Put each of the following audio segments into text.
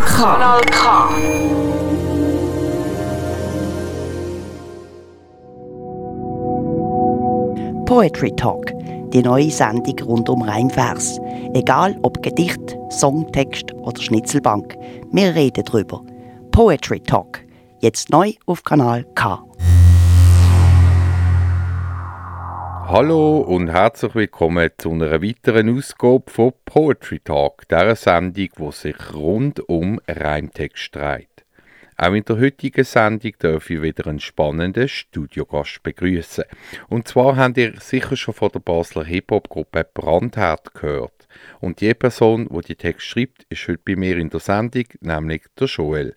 Kanal K. Kanal K. Poetry Talk, die neue Sendung rund um Reimvers. Egal ob Gedicht, Songtext oder Schnitzelbank, wir reden drüber. Poetry Talk, jetzt neu auf Kanal K. Hallo und herzlich willkommen zu einer weiteren Ausgabe von Poetry Talk, der Sendung, die sich rund um Reimtext dreht. Auch in der heutigen Sendung darf ich wieder einen spannenden Studiogast begrüßen. Und zwar habt ihr sicher schon von der Basler Hip-Hop-Gruppe Brandherd gehört. Und die Person, die die Text schreibt, ist heute bei mir in der Sendung, nämlich der Joel.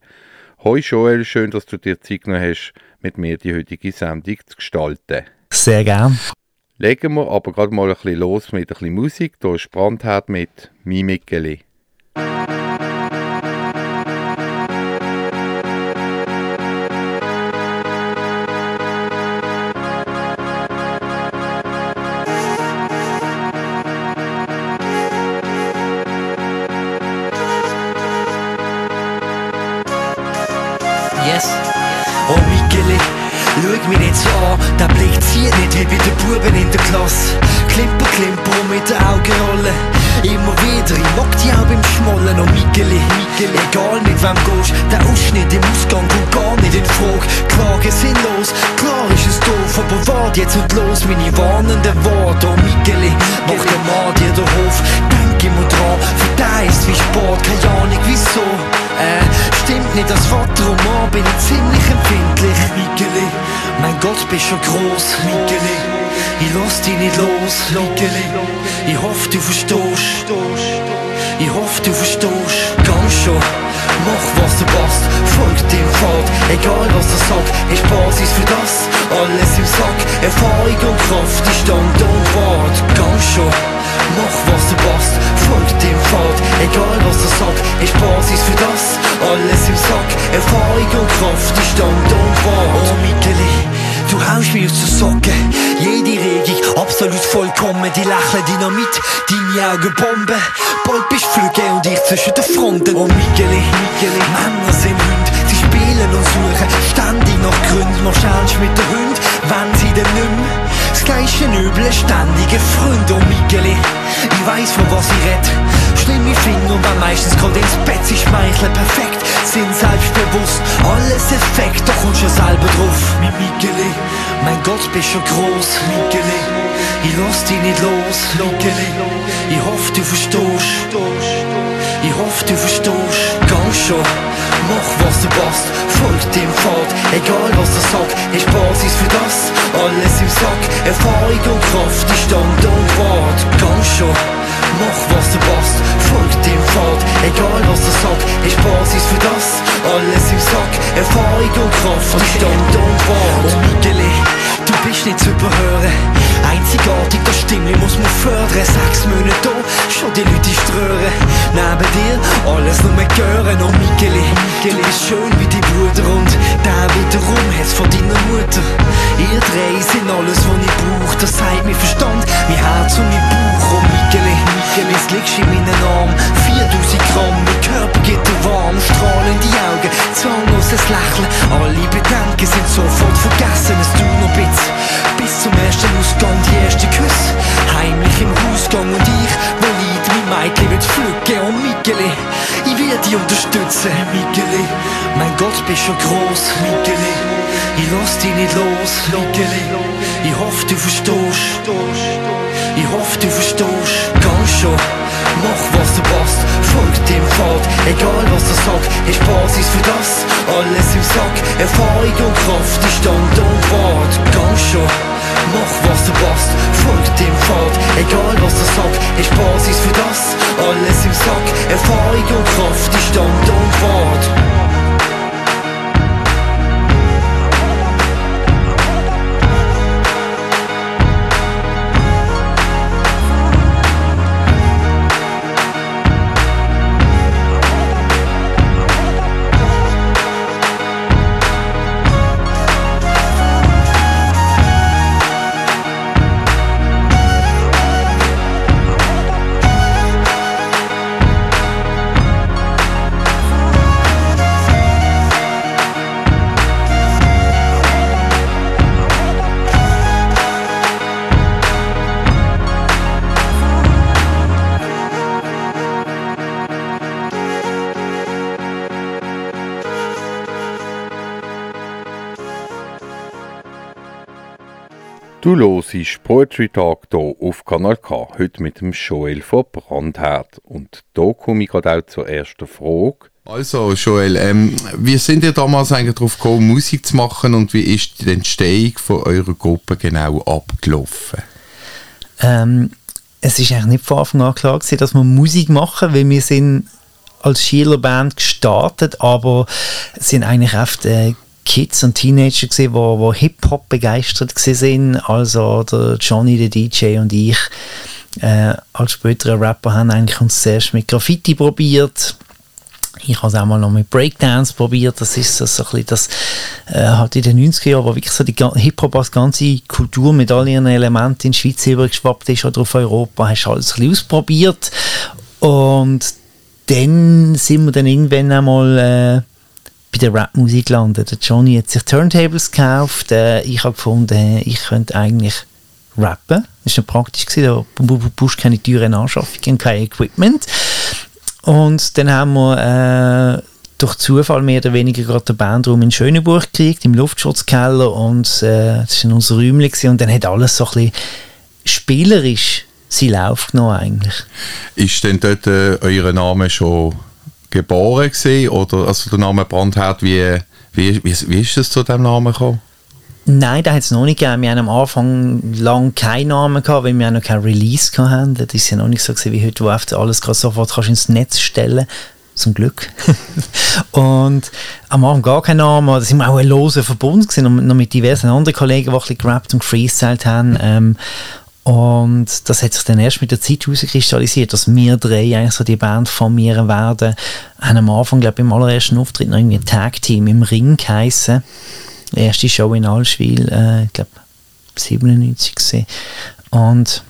Hoi Joel, schön, dass du dir Zeit genommen hast, mit mir die heutige Sendung zu gestalten. Sehr gern. Legen wir aber gerade mal ein bisschen los mit ein bisschen Musik. Hier ist Brandherd mit Mimikeli. Nicht, als Vater und Mann bin ich ziemlich empfindlich. Michele, mein Gott, bist schon groß. Michele, ich lass dich nicht los. Michele, ich hoffe, du verstehst. Ich hoffe, du verstehst. Ganz schon. Mach was du passt, folg dem Pfad Egal was er sagt, ist Basis für das Alles im Sack, Erfahrung und Kraft Die Stand und Wart, ganz schon Mach was du passt, folg dem Pfad Egal was er sagt, ist Basis für das. Alles im Sack, Erfahrung und Kraft Die Stand und Wart Oh Micheli, du haust mich aus der Socke Jede Regung, absolut vollkommen. Die Lächeln Dynamit, deine Augen Bombe Bald bist du Flüge und ich zwischen den Fronten. Oh Micheli, Micheli, Männer sind Hunde. Sie spielen und suchen ständig nach Gründen. Machst ernst mit den Hunden, wenn sie denn nicht mehr Das gleiche Üble, ständige Freunde Oh ich weiss von was ich red. Schlimme Finger und dann meistens gerade ins Bett. Sie schmeicheln perfekt, sind selbstbewusst. Alles Effekt, doch kommst du selber drauf. Mi Micheli, mein Gott, bist schon groß Micheli, ich lass dich nicht los. Micheli, ich hoffe du verstehst ich hoffe, du verstehst, ganz schon. Mach was du passt, folg dem Pfad. Egal was er sagt, ist Basis für das. Alles im Sack, Erfahrung und Kraft, die Stand und Wart. Ganz schon. Mach was du passt, folg dem Pfad. Egal was er sagt, ist Basis für das. Alles im Sack, Erfahrung und Kraft, die Stand und Wart. Michele, du bist nicht zu überhören. Einzigartig, das Stimme muss man fördern. Sechs Monate da, schon die Leute strören. Neben dir alles nur mehr hören. Oh Michele, Michele ist schön wie die Bruder und der wiederum hat's von deiner Mutter. Ihr drei sind alles, was ich brauch. Das sagt mir Verstand, mein Herz und mein Bauch. Oh Michele, Michele, es liegst in meinen Arm. 4000 Gramm, mein Körper geht dir warm. Strahlende Augen, zahnloses Lächeln. Alle Bedenken sind sofort vergessen. Es wird pflücken. Oh Michele, ich will dich unterstützen. Michele, mein Gott, bist schon groß. Michele, ich lass dich nicht los. Michele, ich hoffe, du verstehst. Ich hoffe, du verstehst, ganz schon. Mach was du passt, folg dem Pfad. Egal was er sagt, ist Basis für das. Alles im Sack, Erfahrung und Kraft, die Stand und Wart. Ganz schon. Mach was du passt, folg dem Pfad. Egal was er sagt, ist Basis für das. Alles im Sack, Erfahrung und Kraft, die Stand und Wart. Du hörst Poetry Talk hier auf Kanal K, heute mit dem Joel von Brandherd. Und da komme ich gerade auch zur ersten Frage. Also Joel, ähm, wie sind ihr damals eigentlich darauf gekommen, Musik zu machen und wie ist die Entstehung von eurer Gruppe genau abgelaufen? Ähm, es ist eigentlich nicht von Anfang an klar gewesen, dass wir Musik machen, weil wir sind als Schülerband gestartet, aber sind eigentlich oft äh, Kids und Teenager gesehen, wo, wo Hip-Hop begeistert sind. Also der Johnny, der DJ und ich äh, als späterer Rapper haben eigentlich uns zuerst mit Graffiti probiert. Ich habe es auch mal noch mit Breakdance probiert. Das ist so, so ein bisschen das, äh, halt in den 90er Jahren, wo wirklich so die Hip-Hop als ganze Kultur mit all ihren Elementen in die Schweiz übergeschwappt ist oder auf Europa, hast du alles ein bisschen ausprobiert. Und dann sind wir dann irgendwann einmal äh, bei der Rapmusik gelandet. Der Johnny hat sich Turntables gekauft. Äh, ich habe gefunden, ich könnte eigentlich rappen. Das war praktisch. Du brauchst keine teuren Anschaffungen, kein Equipment. Und dann haben wir äh, durch Zufall mehr oder weniger gerade den Bandraum in Schöneburg gekriegt, im Luftschutzkeller. Und äh, das war unser Räumchen. Und dann hat alles so ein bisschen spielerisch seinen Lauf genommen eigentlich. Ist denn dort äh, euer Name schon geboren gewesen, oder also der Name Brandherd, wie, wie, wie, wie ist es zu dem Namen gekommen? Nein, da hat es noch nicht gegeben. Wir haben am Anfang lang keinen Namen gehabt, weil wir noch kein Release hatten. Das ist ja noch nicht so gewesen, wie heute, wo du alles sofort kannst ins Netz stellen zum Glück. und am Anfang gar keinen Namen. Da sind wir auch ein loser Verbund gewesen, noch mit diversen anderen Kollegen, die ein bisschen gerappt und freestylt haben. Ähm, und das hat sich dann erst mit der Zeit herauskristallisiert, dass wir drei eigentlich so die Band formieren werden. Haben am Anfang, glaube ich, im allerersten Auftritt noch irgendwie ein Tag-Team im Ring geheissen. Die erste Show in Allschwil, äh, ich glaube, 97 gesehen. Und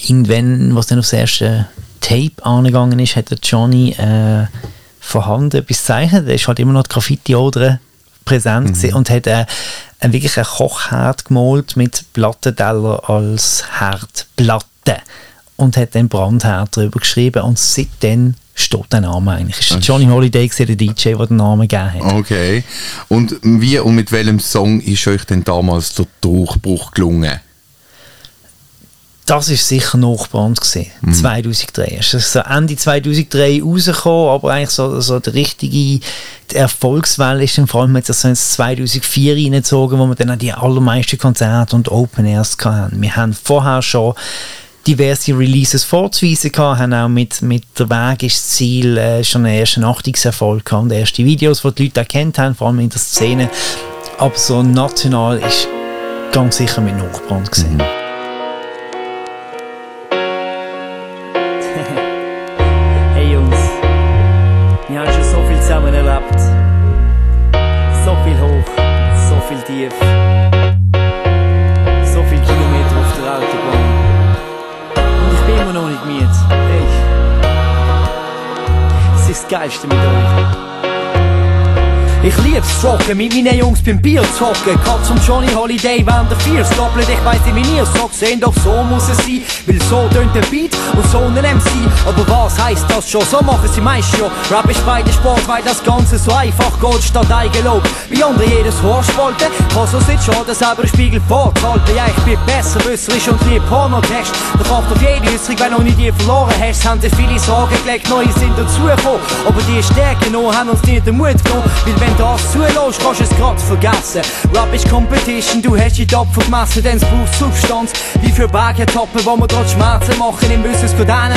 irgendwann, was dann aufs erste Tape angegangen ist, hat der Johnny äh, vorhanden etwas gezeichnet. Er ist halt immer noch die Graffiti-Oder präsent mhm. und hat äh, ein wirklich ein Kochherd gemalt mit Plattenteller als Herdplatte und hat dann Brandherd darüber geschrieben und seitdem steht der Name eigentlich. Es ist Johnny Holiday, der DJ, der den Namen gegeben hat. Okay. Und wie und mit welchem Song ist euch denn damals der Durchbruch gelungen? Das ist sicher Nachbrand gesehen. Mhm. 2003. Es ist so Ende 2003 rausgekommen, aber eigentlich so, so die richtige die Erfolgswelle ist dann vor allem jetzt so ins 2004 reingezogen, wo wir dann auch die allermeisten Konzerte und Open Airs hatten. Wir haben vorher schon diverse Releases vorzuweisen gehabt, haben auch mit, mit der Weg ist Ziel äh, schon einen ersten Achtungserfolg gehabt und erste Videos, die die Leute erkannt haben, vor allem in der Szene. Aber so national ist ganz sicher mit Nachbrand gesehen. Mhm. Geilste mit er euch. Ich lieb's Zocken, mit meinen Jungs beim Bier zocken. Katz und Johnny Holiday während der Viers doppelt. Ich weiss nicht, wie ihr sagt, sehen doch so muss es sein. Weil so tönt der Beat und so ein MC. Aber was heisst das schon? So machen sie meist ja. Rap ist beide Sport, weil das Ganze so einfach geht statt Eigenlob. Wie andere jedes Horstwolte. Kann so sieht schon, der selber Spiegel vorzuhalten. Ja, ich bin besser, wisserisch und lieb Pornotest. Der Kraft auf jede Äußerung, wenn du nicht die verloren hast. Haben sich viele Sorgen gelegt, neue sind dazugekommen. Aber die Stärke noch haben uns nicht den Mut genommen. Weil wenn das zulässt, kannst du es grad vergessen. Rap ist Competition, du hast die Topfer gemessen, denn es braucht Substanz. Wie für Berge toppen, wo wir dort Schmerzen machen, im Wissen, es geht einen.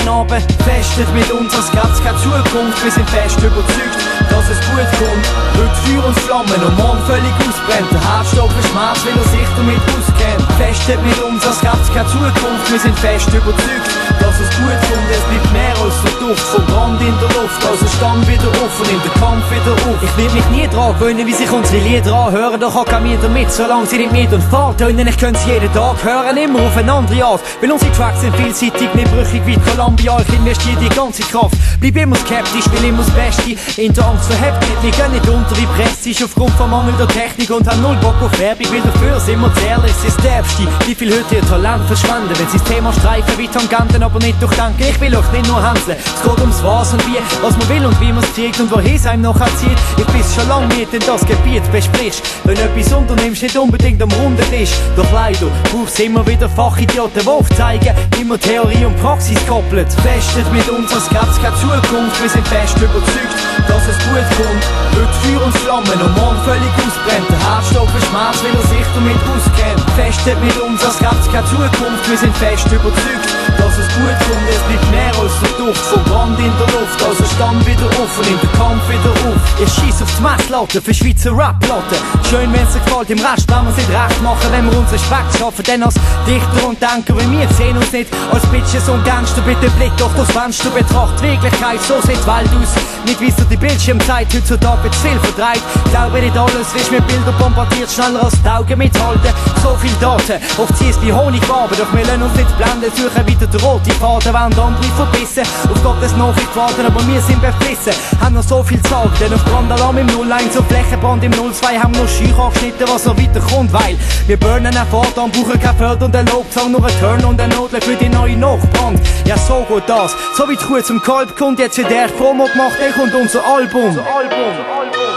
Festet mit uns, es gibt keine Zukunft, wir sind fest überzeugt, dass es gut kommt. Heute Feuer und Flammen und morgen völlig ausbrennt. Der Herzstoff ist Schmerz, weil er sich damit auskennt. Festet mit uns, es gibt keine Zukunft, wir sind fest überzeugt, dass es gut kommt. Es bleibt mehr als Duft vom Brand in der Luft, also stand wieder offen, in der Kampf wieder auf. Ich will mich nie dran gewöhnen, wie sich unsere Lieder anhören, doch kann mir damit, solange sie nicht mit und Fahrt tönen. Ich könnte sie jeden Tag hören, immer auf eine andere Art, weil unsere Tracks sind vielseitig, nicht brüchig wie Columbia. Ich investiere die ganze Kraft, bleib immer skeptisch, will immer das Beste. In der Angst verhebt nicht, wir gehen nicht unter wie Presse, aufgrund von mangelnder Technik und haben null Bock auf Werbung, weil dafür sind wir ehrlich, sie ist derbste. Wie viel hört ihr Talent verschwenden, wenn sie das Thema streifen wie Tangenten, aber nicht durchdenken. Ich will euch nicht nur hänseln, Es geht ums Was und Wie, was man will und wie man es kriegt und wohin es einem noch erzählt. Ich bist schon lange mit in das Gebiet besprichst. Wenn etwas unternimmst, nicht unbedingt am runden Tisch. Doch leider brauchst immer wieder Fachidioten, die aufzeigen, immer Theorie und Praxis koppelt. Festet mit uns, als gäb's keine Zukunft. Wir sind fest überzeugt, dass es gut kommt. Heute Feuer und Flammen und morgen völlig ausbrennt. Der Herzstoff ist Schmerz, weil er sich damit auskennt. Festet mit uns, als gäb's keine Zukunft. Wir sind fest überzeugt, dass es gut kommt. Es bleibt mehr als der Duft vom Brand in der Luft. Also stand wieder auf und in den Kampf wieder auf. Ich schieß auf die Messlatte für Schweizer Rap-Platte. Schön, wenn's dir gefällt, im Rest wenn wir's nicht recht machen, wenn wir uns Respekt schaffen. Denn als Dichter und Denker wie wir sehen uns nicht als Bitches und Gangster. Bitte Blick durch das Fenster, betracht Wirklichkeit, so sieht die Welt aus. Nicht wie so die Bildschirmzeit heutzutage wird viel verdreht. Glaube nicht alles, wirst mit Bilder bombardiert, schneller als die Augen mithalten. So viel Daten, oft ziehst wie Honigwaben, doch wir lassen uns nicht blenden, suchen wieder den roten Faden, wenn andere verbissen. Auf Gottes Nachricht warten, aber wir sind beflissen. Haben noch so viel zu denn auf Brandalarm im 01 und Flächenbrand im 02 haben wir noch Scheuch angeschnitten, was noch weiterkommt, weil wir burnen einen Fahrtan, brauchen kein Förder und ein Lobgesang, nur ein Turn und ein Nodler für die neue Nachbrand. Ja, so geht das. So wie gut zum Kalb kommt, jetzt wird der Promo gemacht, dann kommt unser Album. Unser Album.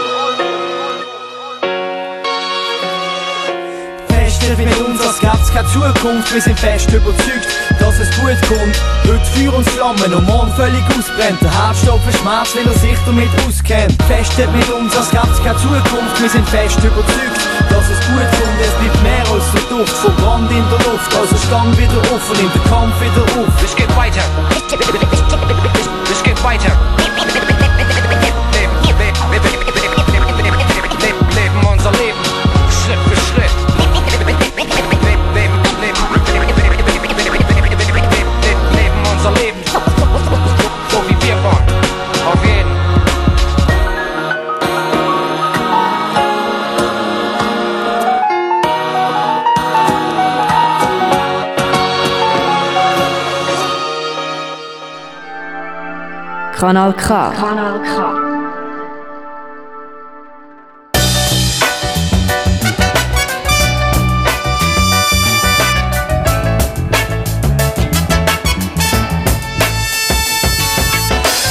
Festet mit uns, als gäb's keine Zukunft. Wir sind fest überzeugt, dass es gut kommt. Heute Feuer und Flammen und morgen völlig ausbrennt. Der Herzstoff ist Schmerz, weil er sich damit auskennt. Festet mit uns, als gäb's keine Zukunft. Wir sind fest überzeugt, dass es gut kommt. Es bleibt mehr als der Duft vom Brand in der Luft. Also stand wieder auf und in den Kampf wieder auf. Es geht weiter. Es geht weiter. Kanal K. Kanal K.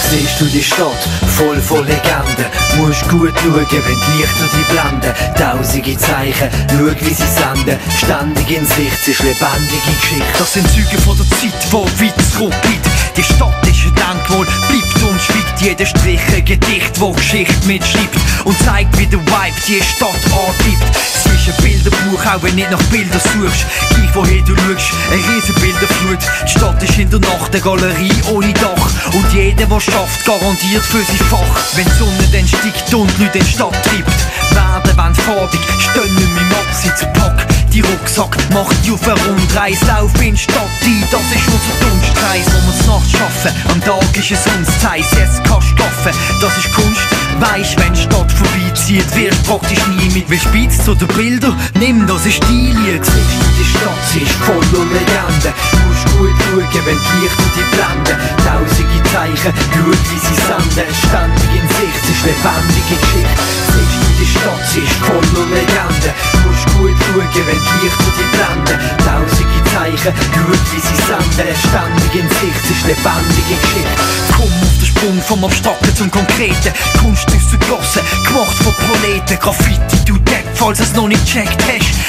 Siehst du die Stadt voll von Legenden? Musst gut schauen, wenn die Lichter die blenden. Tausende Zeichen, schau wie sie senden. Ständig ins Licht, es ist lebendige Geschichte. Das sind Züge von der Zeit, wo weit zurückliegt. Die Stadt ein Denkmal, bleibt und schweigt. Jeder Strich ein Gedicht, wo Geschichte mitschreibt. Und zeigt, wie der Vibe die Stadt antreibt. Ein Bilderbuch, auch wenn nicht nach Bildern suchst. Gleich woher du schaust, eine riesen Bilderflut. Die Stadt ist in der Nacht eine Galerie ohne Dach. Und jeder, der schafft, garantiert für sein Fach. Wenn die Sonne dann steigt und Leute in die Stadt treibt, werden wenn farbig, stehen nicht mehr im Absitz Pack. Die Rucksack macht die auf eine Rundreise, lauf in die Stadt ein, das ist unser Dunstkreis, wo wir nachts schaffen. Am Tag ist es uns Zeit, jetzt kannst du schaffen, das ist Kunst. Weisst, wenn die Stadt vorbeizieht, wirst praktisch nie mit wie Spitz zu den Bildern. Nimm, das ist dein Lied. Die Stadt sie ist voller Legenden. Musst gut schauen, wenn die Lichter die blenden. Tausende Zeichen, schau wie sie senden. Ständig in Sicht, es ist lebendige Geschichte. Siehst du, die Stadt sie ist voller Legenden. Musst gut schauen, wenn die Lichter die blenden. Tausende Zeichen, schau wie sie senden. Ständig in Sicht, ist lebendige Geschichte. Komm auf den Sprung vom Abstrakten zum Konkreten. Kunst ist zu Glossen, gemacht von Proleten. Graffiti, du Depp, falls es noch nicht checkt hast.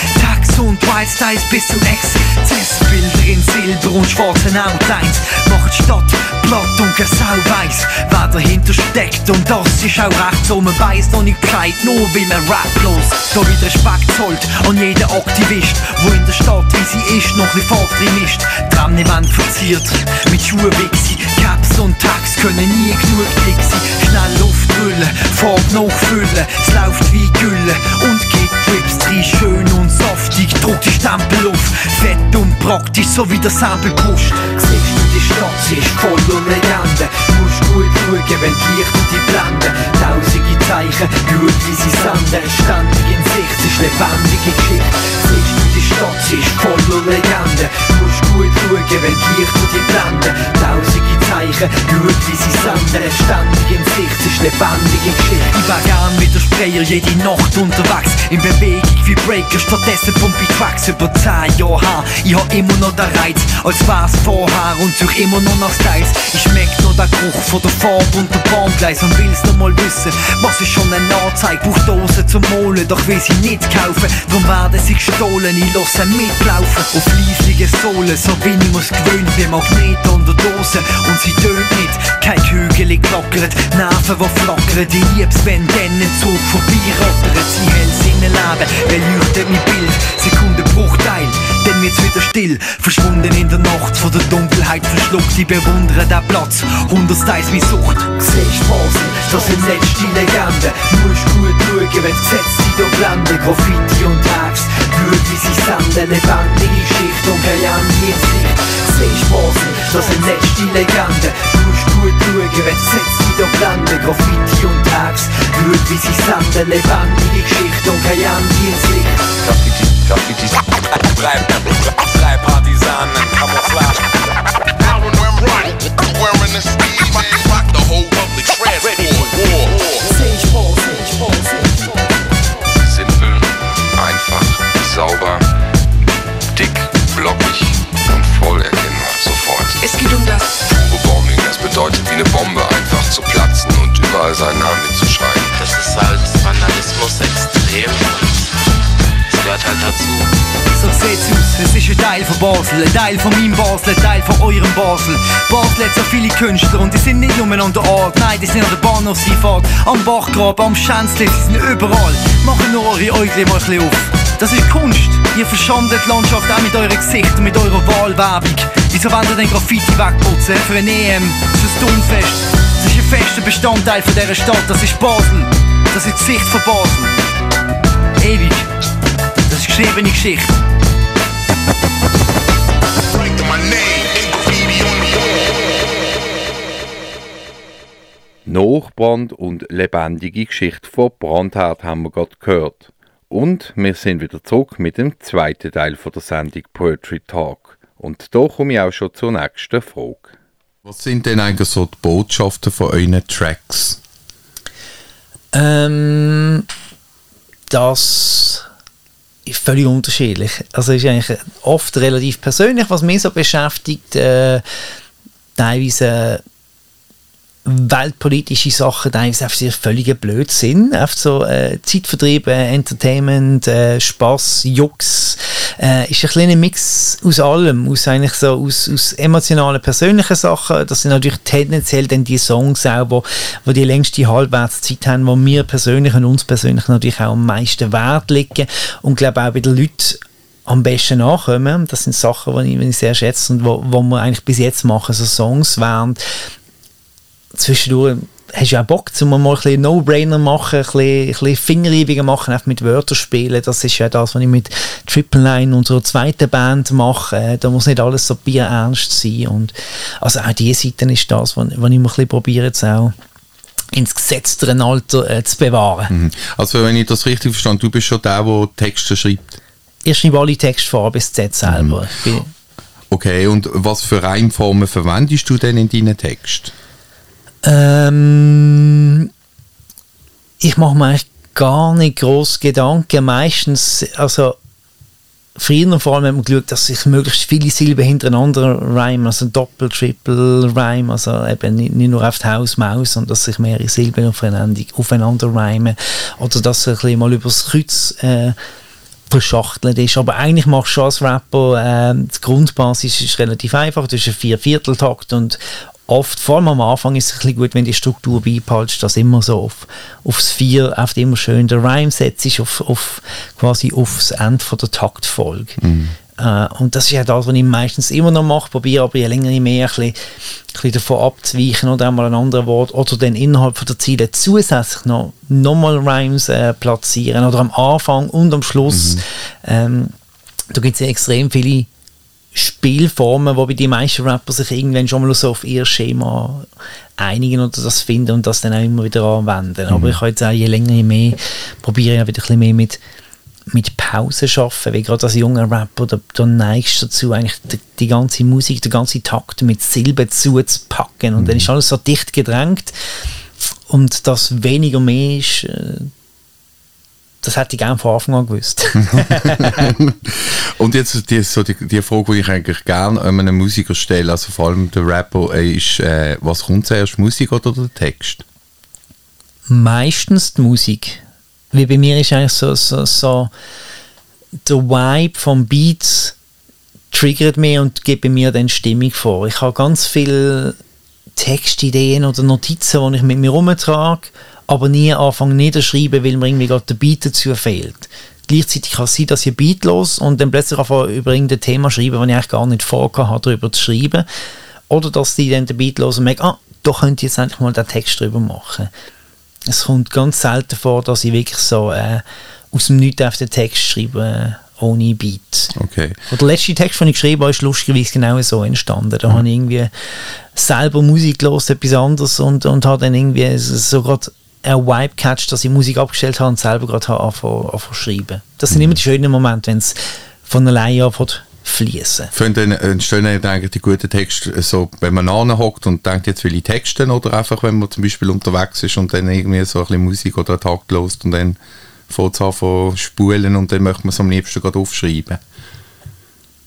Tags und Wild Styles bis zum Exzess. Bilder in Silber und schwarzen Outlines. Die Stadt platt und keine Sau weiss, wer dahinter steckt. Und das ist auch recht so, man weiss noch nicht Bescheid, nur weil man Rap los. Da wird Respekt zollt an jeden Aktivist, wo in der Stadt, wie sie ist, noch ein Farbe drin ist. Trennwand verziert mit Schuhwichsi, Caps und Tags können nie genug dick sein. Schnell Luft drüllen, Farbe nachfüllen, es läuft wie Gülle und drin, schön und saftig, druck die Stempel auf, fett und praktisch, so wie der Sample pusht. Siehst du, die Stadt sie ist voller Legenden. Musst gut schauen, wenn die Lichter die blenden. Tausende Zeichen, schau wie sie senden. Ständig in Sicht, es ist lebendige Geschichte. Siehst du, die Stadt sie ist voller Legenden. Musst gut schauen, wenn die Lichter die blenden. Tausende Zeichen, wie sie senden. Ständig in Sicht, ist lebendige Geschichte. Ich wär gern widersprechen, freier jede Nacht unterwegs. In Bewegung wie Breaker, stattdessen pump ich Tracks über 10 Jahre her. Ich hab immer noch den Reiz, als wär's vorher und such immer noch nach Styles. Ich schmeck nur den Geruch von der Farbe und der Bahngleis und will's noch mal wissen, was ist schon eine Anzeige. Brauch Dosen zum Molen, doch will sie nicht kaufen. Drum werden sie gestohlen, ich lasse mitlaufen. Auf leislige Sohlen, so bin ich muss gewöhnt wie Magnet an der Dose. Und sie tönt nicht, kein Hügel klackert, Nerven, die flackern. Ich lieb's, wenn dann ein Zug vorbeirottert. Sie hell Sinnenleben, beleuchtet mein Bild. Sekundenbruchteil, dann wird's wieder still. Verschwunden in der Nacht, von der Dunkelheit verschluckt. Ich bewundere den Platz, hundertsteils wie Sucht. Siehst Basel, das sind letzte Legenden. Musst gut schauen, wenn das Gesetz sie da blenden. Graffiti und Text, Blut wie sie senden. Lebendige Geschichte und in Sicht. Siehst Basel, das sind letzte Legenden. Musst gut schauen, wenn Gesetz sie da blenden. Graffiti und Text, Blut wie sie senden. Lebendige Geschichte und keine Ende in Sicht. Graffiti, Graffiti. Drei, drei Partisanen, Camouflage. Now when I'm right, I'm wearing a ski mask. Rock the whole public transport. War. Siehst Basel, siehst Basel, siehst Basel. Simpel, einfach, sauber, Es geht um das Pure Bombing, das bedeutet wie eine Bombe einfach zu platzen und überall seinen Namen hinzuschreiben. Das ist halt Vandalismus extrem und es gehört halt dazu. So sieht's aus, es ist ein Teil von Basel, ein Teil von meinem Basel, ein Teil von eurem Basel. Basel hat so viele Künstler und die sind nicht nur an der Art, nein, die sind an der Bahnhofseinfahrt, am Bachgraben, am Schänzli, sie sind überall. Machen nur eure Äuglein mal ein bisschen auf. Das ist Kunst. Ihr verschandelt die Landschaft auch mit eurem Gesicht und mit eurer Wahlwerbung. Wieso wollt ihr den Graffiti wegputzen für ein EM, für ein Stunfest? Das ist ein fester Bestandteil von dieser Stadt, das ist Basel. Das ist das Gesicht von Basel. Ewig. Das ist geschriebene Geschichte. Nachbrand und lebendige Geschichte von Brandherd haben wir gerade gehört. Und wir sind wieder zurück mit dem zweiten Teil von der Sendung Poetry Talk. Und da komme ich auch schon zur nächsten Frage. Was sind denn eigentlich so die Botschaften von euren Tracks? Ähm, das ist völlig unterschiedlich. Also ist eigentlich oft relativ persönlich, was mich so beschäftigt. Äh, teilweise weltpolitische Sachen, teilweise einfach sehr völliger Blödsinn. Einfach so äh, Zeitvertrieb, äh, Entertainment, äh, Spaß, Jux. Äh, ist ein kleiner Mix aus allem, aus eigentlich so aus, aus emotionalen, persönlichen Sachen. Das sind natürlich tendenziell dann die Songs auch, wo, wo die längste Halbwertszeit haben, wo wir persönlich und uns persönlich natürlich auch am meisten Wert legen und glaube auch bei den Leuten am besten nachkommen. Das sind Sachen, die ich, die ich sehr schätze und wo, wo wir eigentlich bis jetzt machen, so Songs während zwischendurch hast du auch Bock, um mal ein bisschen No-Brainer machen, ein bisschen, ein bisschen Fingerreibungen machen, einfach mit Wörtern spielen. Das ist ja das, was ich mit Triple Nine, unserer zweiten Band, mache. Da muss nicht alles so bierernst sein. Und also auch diese Seite ist das, was, ich mir ein bisschen probiere, jetzt auch ins gesetzteren Alter äh, zu bewahren. Mhm. Also wenn ich das richtig verstanden du bist schon der, der Texte schreibt. Ich schreibe alle Texte vor bis Z selber. Bin- Okay, und was für Reimformen verwendest du denn in deinen Text? Ähm, ich mache mir eigentlich gar nicht groß Gedanken. Meistens, also früher vor allem hat man geschaut, dass sich möglichst viele Silben hintereinander reimen, also Doppel, Triple Rhyme, also eben nicht, nicht nur auf die Haus, Maus, sondern dass sich mehrere Silben aufeinander, aufeinander reimen. Oder dass er ein bisschen mal übers Kreuz äh, verschachtelt ist. Aber eigentlich machst du als Rapper, äh, die Grundbasis ist relativ einfach. Du hast einen Viervierteltakt und oft, vor allem am Anfang, ist es ein bisschen gut, wenn die Struktur beibehaltst, dass immer so auf, aufs Vier, auf immer schön der Rhyme setzt, auf, auf quasi aufs Ende von der Taktfolge. Äh, und das ist ja das, was ich meistens immer noch mache, probiere aber je länger je mehr ein bisschen, ein bisschen davon abzuweichen oder einmal ein anderes Wort oder dann innerhalb von der Ziele zusätzlich noch nochmal Rhymes äh, platzieren oder am Anfang und am Schluss. Ähm, da gibt es ja extrem viele Spielformen, wo bei die meisten Rapper sich irgendwann schon mal so auf ihr Schema einigen oder das finden und das dann auch immer wieder anwenden. Aber ich habe jetzt auch je länger, je mehr probiere ich auch wieder ein bisschen mehr mit mit Pausen schaffen, weil gerade als junger Rapper, da, da neigst du dazu, eigentlich die, die ganze Musik, den ganzen Takt mit Silben zuzupacken. Und dann ist alles so dicht gedrängt und das weniger mehr ist, äh, das hätte ich gerne von Anfang an gewusst. Und jetzt die, so die, die Frage, die ich eigentlich gerne einem Musiker stelle, also vor allem der Rapper, äh, ist, äh, was kommt zuerst, Musik oder der Text? Meistens die Musik. Wie bei mir ist eigentlich so, so, so der Vibe vom Beats triggert mich und gibt bei mir dann Stimmung vor. Ich habe ganz viele Textideen oder Notizen, die ich mit mir rumtrage, aber nie anfange niederschreiben, weil mir irgendwie gerade der Beat dazu fehlt. Gleichzeitig kann es sein, dass ich Beat los und dann plötzlich anfange über irgendein Thema schreiben, das ich eigentlich gar nicht vorgehabt habe, darüber zu schreiben. Oder dass die dann den Beat los und merke, ah, da könnte ich jetzt endlich mal den Text drüber machen. Es kommt ganz selten vor, dass ich wirklich so äh, aus dem Nichts auf den Text schreibe, äh, ohne Beat. Okay. Und der letzte Text, den ich geschrieben habe, ist lustigerweise genau so entstanden. Da mhm. habe ich irgendwie selber Musik los, etwas anderes und, und habe dann irgendwie so gerade ein Vibe catch, dass ich Musik abgestellt habe und selber gerade anfangen zu schreiben. Das sind mhm. immer die schönen Momente, wenn es von alleine anfängt fließen. Dann entstehen eigentlich die guten Texte, so, wenn man anhockt und denkt, jetzt will ich texten oder einfach, wenn man zum Beispiel unterwegs ist und dann irgendwie so ein bisschen Musik oder einen Takt lost und dann fängt es an zu spulen und dann möchte man es am liebsten gerade aufschreiben.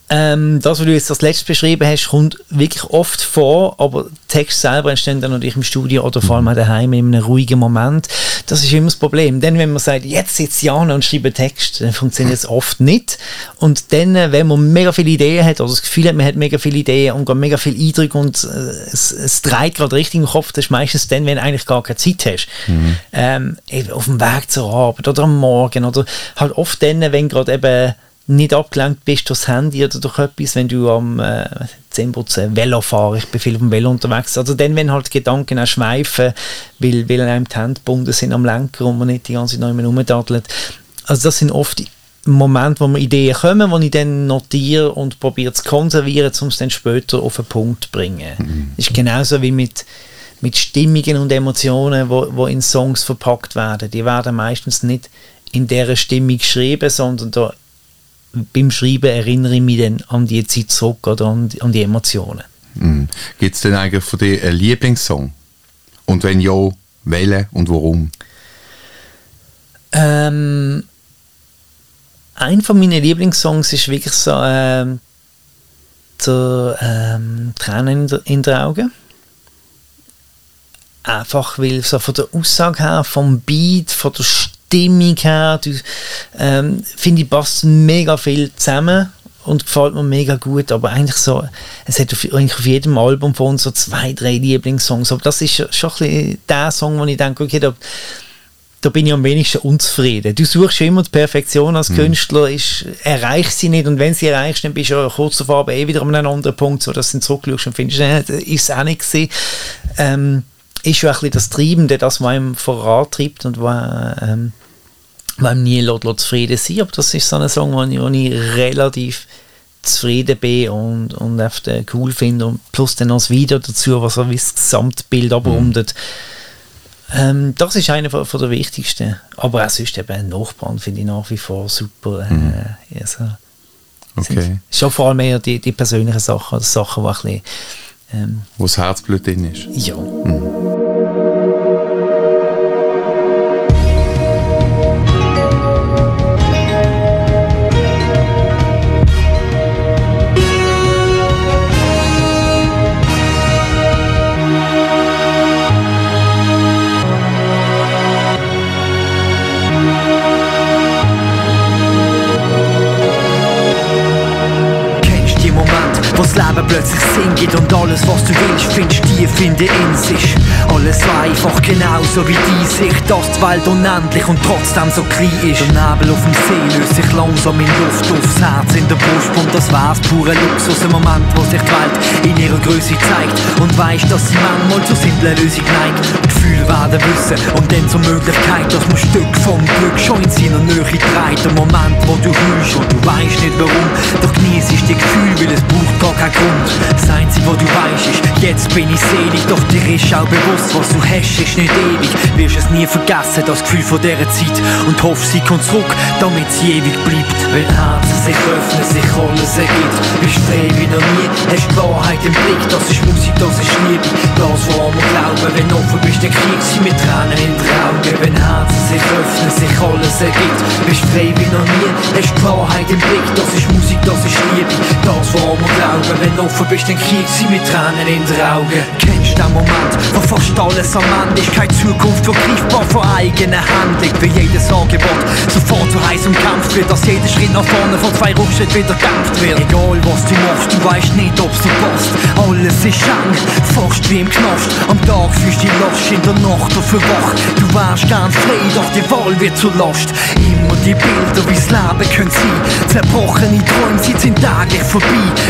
Ähm, das, was du jetzt als letztes beschrieben hast, kommt wirklich oft vor, aber Text selber entsteht dann natürlich im Studio oder vor allem auch daheim in einem ruhigen Moment. Das ist immer das Problem. Denn wenn man sagt, jetzt sitzt Jana und schreibt Text, dann funktioniert es oft nicht. Und dann, äh, wenn man mega viele Ideen hat oder das Gefühl hat, man hat mega viele Ideen und gerade mega viel Eindruck und äh, es, es dreht gerade richtig im Kopf, das ist meistens dann, wenn du eigentlich gar keine Zeit hast. Mhm. Ähm, auf dem Weg zur Arbeit oder am Morgen oder halt oft dann, wenn gerade eben nicht abgelenkt bist durchs Handy oder durch etwas, wenn du am äh, 10% Velo fahrst, ich bin viel auf dem Velo unterwegs, also dann, wenn halt Gedanken auch schweifen, weil, weil einem die Hände gebunden sind am Lenker und man nicht die ganze Zeit noch rumdaddelt. Also das sind oft Momente, wo mir Ideen kommen, die ich dann notiere und probiere zu konservieren, um es dann später auf den Punkt zu bringen. Mhm. Das ist genauso wie mit mit Stimmungen und Emotionen, wo, wo in Songs verpackt werden. Die werden meistens nicht in der Stimmung geschrieben, sondern da beim Schreiben erinnere ich mich dann an die Zeit zurück oder an, an die Emotionen. Mhm. Gibt es denn eigentlich von dir einen Lieblingssong? Und wenn ja, welchen und warum? Ähm, ein von meinen Lieblingssongs ist wirklich so ähm, der ähm, Tränen in, den Augen. Einfach weil so von der Aussage her, vom Beat, von der Stimme, Stimmung her. ähm, finde ich, passt mega viel zusammen und gefällt mir mega gut, aber eigentlich so, es hat auf, eigentlich auf jedem Album von uns so zwei, drei Lieblingssongs, aber das ist schon ein bisschen der Song, wo ich denke, okay, da, da bin ich am wenigsten unzufrieden. Du suchst immer die Perfektion als mhm. Künstler, ist, erreichst sie nicht und wenn sie erreichst, dann bist du ja kurz davor aber eh wieder an einem anderen Punkt, so dass du zurückschaust und findest, äh, ist es auch nicht gewesen. Ähm, ist ja ein bisschen das Triebende, das, was einem vorantreibt und was, ähm, einem nie lässt, zufrieden sein Aber das ist so ein Song, wo ich, wo ich relativ zufrieden bin und, und einfach cool finde und plus dann noch das Video dazu, was so wie das Gesamtbild abrundet. Mhm. Ähm, das ist einer von, von der wichtigsten. Aber auch sonst eben Nachbarn finde ich nach wie vor super. Äh, mhm. also, okay. Schon vor allem eher die, die persönlichen Sachen, Sachen, die ein bisschen ähm, Wo das Herzblut drin ist. Ja. Mhm. Leben plötzlich Sinn gibt und alles was du willst, findest tief in dir in sich. Alles so einfach, genauso wie die Sicht, dass die Welt unendlich und trotzdem so klein ist. Der Nebel auf dem See löst sich langsam in Luft aufs Herz in der Brust und das wär's pure Luxus im Moment, wo sich die Welt in ihrer Größe zeigt und weißt, dass sie manchmal zur simplen Lösung neigt. Gefühl werden wissen und dann zur Möglichkeit, dass man Stück vom Glück schon in seiner Nähe trägt. Der Moment, wo du hüllst und du weißt nicht warum, doch genießt die Gefühl, weil es braucht gar keinen Grund. Das Einzige, was du weißt, ist, jetzt bin ich selig, doch dir ist auch bewusst, was du hast, ist nicht ewig. Wirst es nie vergessen, das Gefühl von dieser Zeit und hoff, sie kommt zurück, damit sie ewig bleibt. Wenn Herzen sich öffnen, sich alles ergibt, bist frei wie noch nie, hast die Wahrheit im Blick, das ist Musik, das ist Liebe, das, was wir glauben, wenn offen bist, dann kriegst sie mit Tränen in den Augen. Wenn Herzen sich öffnen, sich alles ergibt. Bist frei wie noch nie, hast Klarheit im Blick, das ist Musik, das ist Liebe. Das, woran wir glauben, wenn offen bist, dann kriegst sie mit Tränen in den Augen. Kennst du den Moment, wo fast alles am Ende ist, keine Zukunft vergreifbar von eigener Hand liegt, wie jedes Angebot sofort zu heiß umkämpft wird, dass jeder Schritt nach vorne von zwei Rückschritt wieder dämpft wird. Egal was du machst, du weißt nicht, ob's dir passt. Alles ist eng, fast wie im Knast. Am Tag fühlst du dich in der Nacht dafür wach. Du wärst gern frei, doch die Wahl wird zur Last. Immer die Bilder, wie's Leben können sein. Zerbrochene Träume, sie sind täglich vorbei.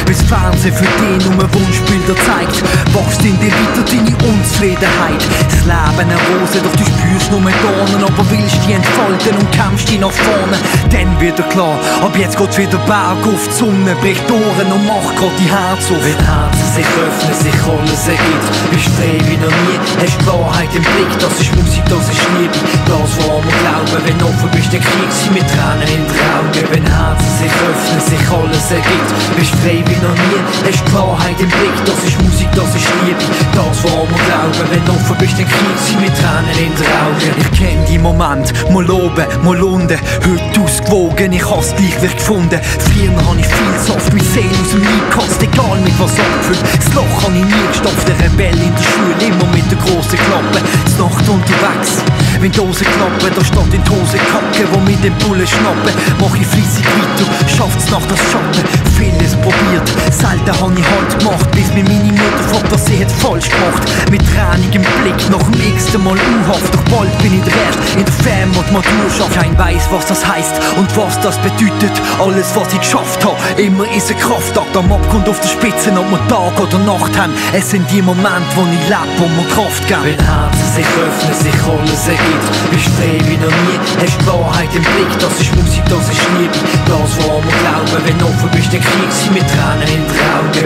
Bis Fernsehen für dich nur Wunschbilder zeigt. Wachst in dir weiter deine Unzufriedenheit. Das Leben eine Rose, doch du spürst nur Dornen, aber willst die entfalten und kämpfst die nach vorne. Dann wieder klar, ab jetzt geht's wieder Berg auf, die Sonne bricht Ohren und macht grad die Herz auf. Wenn Herzen sich öffnen, sich alles ergibt, bist frei wie noch nie, hast Klarheit im Blick, das ist Musik, das ist Liebe, das woran wir glauben, wenn offen bist, dann kriegst sie mit Tränen in den Augen. Wenn Herzen sich öffnen, sich alles ergibt, bist frei wie noch nie, hast Klarheit im Blick, das ist Musik, das ist Liebe, das woran wir glauben, wenn du offen bist, dann kriegst sie mit Tränen in den Augen. Ich kenn die Moment, mal oben, mal unten, heute ausgewogen, ich hab's gleich wieder gefunden. Früher hab ich viel Saft, wie Seele aus dem Leib egal mit was abgefüllt. Das Loch hab ich nie gestopft, der Rebell in der Schule, immer mit der großen Klappe. Die Nacht unterwegs, wenn die Hose klappen, da steht in die Hose kacke, wo mit dem Bullen schnappen. Mach ich fließig weiter, schafft's nach das Schatten. Vieles probiert, selten hab ich halt gemacht, bis mir meine Mutter fragt, was sie hat falsch gemacht. Mit tränigem Blick nach dem nächsten Mal U-Haft, doch bald bin ich Erste in der Fam und Matur schafft. Kein weiß, was das heißt und was das bedeutet. Alles, was ich geschafft hab, immer ist ein Kraftakt am Abgrund auf der Spitze, ob wir Tag oder Nacht haben. Es sind die Momente, wo ich lebe, wo mir Kraft geben. Wenn Herzen sich öffnen, sich alles ergibt, bist frei wie noch nie, hast Klarheit im Blick, das ist Musik, das ist Liebe. Das, woran wir glauben, wenn du offen bist, dann kriegst sie mit Tränen in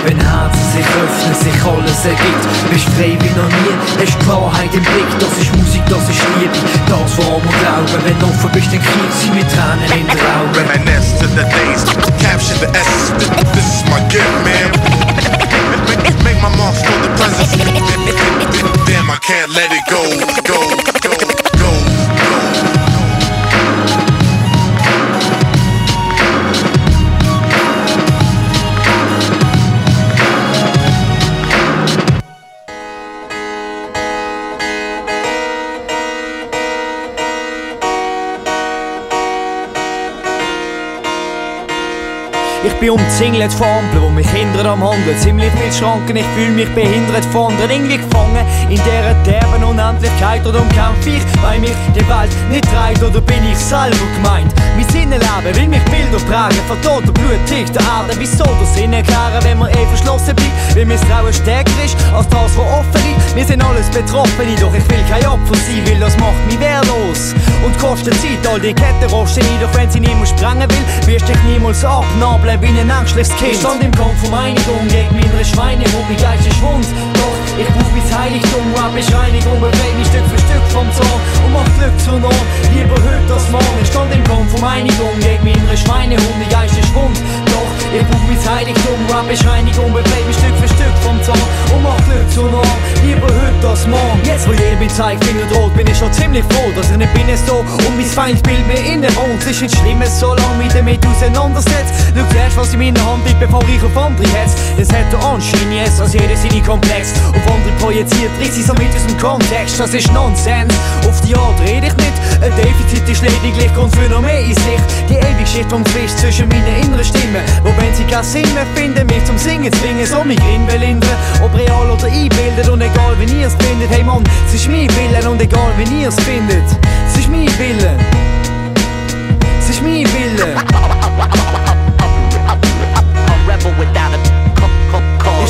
Wenn Herzen sich öffnen, sich alles ergibt, bist frei wie noch nie, hast Klarheit im Blick, das ist Musik, das ist Liebe. Das, woran wir glauben, wenn du offen bist, dann kriegst sie mit Tränen in den Augen. Reminisce capture the essence. This, is my gift, man. Make my mark for the. Damn, I can't let it go, go. Bin umzingelt von Ampeln, wo mich hindern am Handeln. Ziemlich viel Schranken, ich fühle mich behindert von anderen. Irgendwie gefangen in dieser derben Unendlichkeit. Oder umkämpfe ich, weil mich die Welt nicht treibt. Oder bin ich selber gemeint? Mein Sinnenleben will mich Bilder prägen. Von Tod und Blut tief der Erde. Wieso der Sinn erklären, wenn man eh verschlossen bleibt? Weil Misstrauen stärker ist als das, was offen liegt. Wir sind alles Betroffene, doch ich will kein Opfer sein, weil das macht mich wehrlos. Und kostet Zeit, all die Ketten rosten nie, doch wenn sie niemand sprengen will, wirst dich niemals abnabeln wie ein ängstliches Kind. Ich stand im Kampf um Einigung gegen meine Schweine, wo mein Geist ist wund. Doch ich brauch mein Heiligtum, Rap ist Reinigung, beweg mich Stück für Stück vom Zorn und mach Glück zur Norm. Lieber heute als morgen, ich stand im Kampf um Einigung gegen meine Schweine, wo mein Geist ist wund. Doch ich brauch mein Heiligtum, Rap ist Reinigung, beweg mich Stück für Stück vom Zorn und mach Glück zur Norm. Lieber heute als morgen. Jetzt, wo jeder mit Zeigefinger droht, bin ich schon ziemlich froh, dass ich nicht bin so und mein Feindbild mir inne wohnt. Es ist nicht Schlimmes, solange mich damit auseinandersetzt. Schau zuerst, was in meiner Hand liegt, bevor ich auf andere hetz. Es hat der Anschein jetzt, als jeder seine Komplex auf andere projiziert, reißt sie so mit aus dem Kontext. Das ist Nonsens. Auf die Art rede ich nicht. Ein Defizit ist lediglich Grund für in Sicht. Die ewige Schicht vom Zwist zwischen meinen inneren Stimmen. Wo wenn sie keinen Sinn mehr finden, mich zum Singen zwingen, so mich Grin belindern. Ob real oder einbildet und egal wie ihr es findet. Hey Mann, es ist mein Willen und egal wie ihr es findet. Es ist mein Willen. Es ist mein Willen. Ich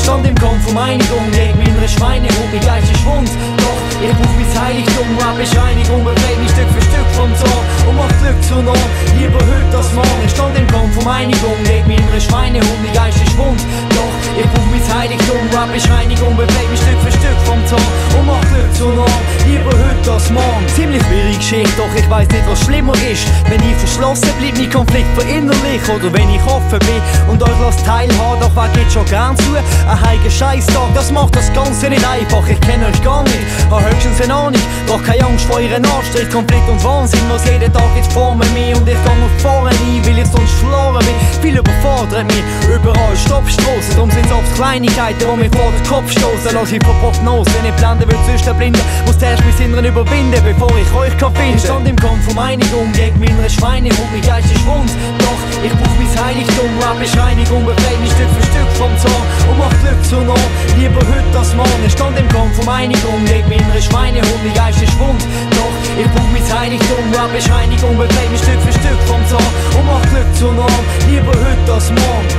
stand im Kampf um Einigung gegen meine Schweine und mein Geist ist wund. Doch ich brauch mein Heiligtum, Rap ist Reinigung, beweg mich Stück für Stück vom Zorn und mach Glück zur Norm. Lieber heute als morgen. Ich stand im Kampf um Einigung gegen meine Schweine und mein Geist ist wund. Doch ich brauch mein Heiligtum, Rap ist Reinigung, beweg mich Stück für Stück vom Zorn und mach Glück zur Norm. Lieber heute das morgen. Ziemlich schwierige Geschichte, doch ich weiß nicht, was schlimmer ist. Wenn ich verschlossen bleib, mein Konflikt verinnerlich. Oder wenn ich offen bin und euch lasst teilhaben, doch wer geht schon gern zu? Ein heiliger Scheißtag, das macht das Ganze nicht einfach. Ich kenne euch gar nicht, hab höchstens eine Ahnung. Doch keine Angst vor ihren Anstrich, Konflikt und Wahnsinn. Was jeden Tag jetzt vor mir und ich gang auf vorne ein, weil ich sonst verloren bin. Viel überfordert mich, überall Stoppstraßen. Darum sind's oft Kleinigkeiten, die mich vor den Kopf stoßen. Lass ich vor Prognosen nicht blenden, will sonst der Blinde. Muss erst mein Inneren überwinden, bevor ich euch kann finden. Stand im Kampf um Einigung gegen meine Schweine und mein Geist ist rund. Doch ich brauch mein Heiligtum, Rap Bescheinigung, befreit mich Stück für Stück vom Zorn und mach Glück zu nah. Lieber heute als morgen. Ich stand im Kampf um Einigung gegen meine Schweine und mein Geist ist rund. Doch ich brauch mein Heiligtum, Rap Bescheinigung, befreit mich Stück für Stück vom Zorn und mach Glück zu nah. Lieber heute als morgen.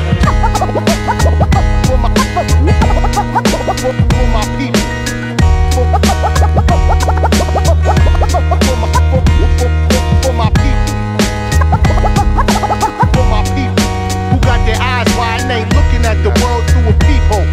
For my people. For my, for my people. For my people who got their eyes wide and ain't looking at the world through a peephole.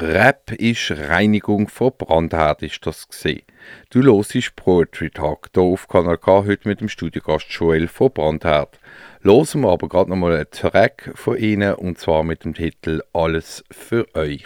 Rap ist Reinigung von Brandherd, ist das gesehen. Du hörst Poetry Talk hier auf Kanal K heute mit dem Studiogast Joel von Brandherd. Hören wir aber gerade nochmal einen Track von ihnen und zwar mit dem Titel Alles für euch.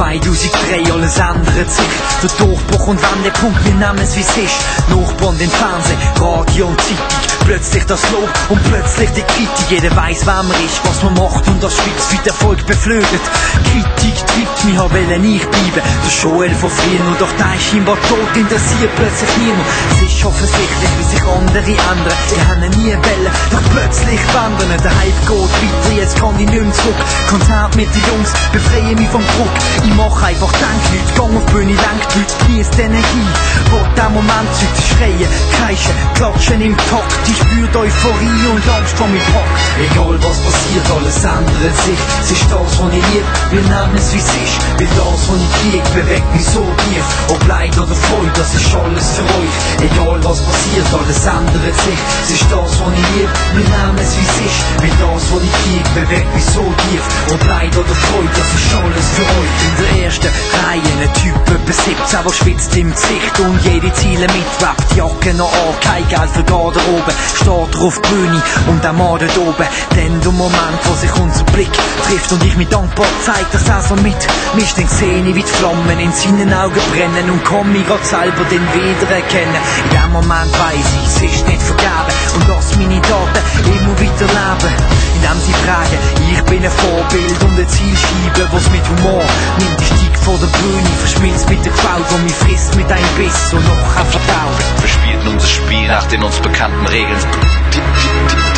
2003 alles ändert sich. Der Durchbruch und Wendepunkt, wir nehmen es wie es ist. Nachbarn den Fernsehen, Radio und Zeitung. Plötzlich das Lob und plötzlich die Kritik. Jeder weiß, wer man ist, was man macht und das Schweiz wie der Erfolg beflügelt. Kritik treibt mich, hab wollen ich bleiben. Der Joel von früher, nur doch der ist scheinbar tot, interessiert plötzlich niemand. Es ist offensichtlich, wie sich andere ändern. Die haben nie Wellen, doch plötzlich wandern. Der Hype geht weiter, jetzt kann ich nicht mehr zurück. Konzert mit den Jungs, befreie mich vom Druck. Ich mach einfach Denkleute, gang auf Bühne, lenk die Leute, genieß die Energie. Wo der Moment zieht, schreien, kreischen, klatschen im Takt. Ich spürt Euphorie und Angst vor mir packt. Egal was passiert, alles ändert sich. Es ist das, was ich lieb, wir nehmen es wie es ist. Weil das, was ich krieg, bewegt mich so tief. Ob Leid oder Freude, das ist alles für euch. Egal was passiert, alles ändert sich. Es ist das, was ich lieb, wir nehmen es wie ist. Weil das, was ich krieg, bewegt mich so tief. Ob Leid oder Freude, das ist alles für euch. In der ersten Reihe, ein Typ etwa 17, der schwitzt im Gesicht und jede Ziele mitwappt. Die Jacke noch an, kein Geld für Garderobe. Steht er auf die Bühne und Mann dort oben. Denn der Moment, wo sich unser Blick trifft und ich mich dankbar zeig, dass er so mit mich dann sehe wie die Flammen in seinen Augen brennen und komm mich grad selber den wieder erkennen. In dem Moment weiss ich, ist nicht vergeben und dass meine Taten immer weiter leben. Indem sie fragen, ich bin ein Vorbild und eine Zielscheibe, was mit Humor nimmt die Stieg vor der Bühne, verschmilzt mit der Crowd, wo mich frisst mit einem Biss und noch ein Vertrauen. Wir spielten unser Spiel nach den uns bekannten Regeln.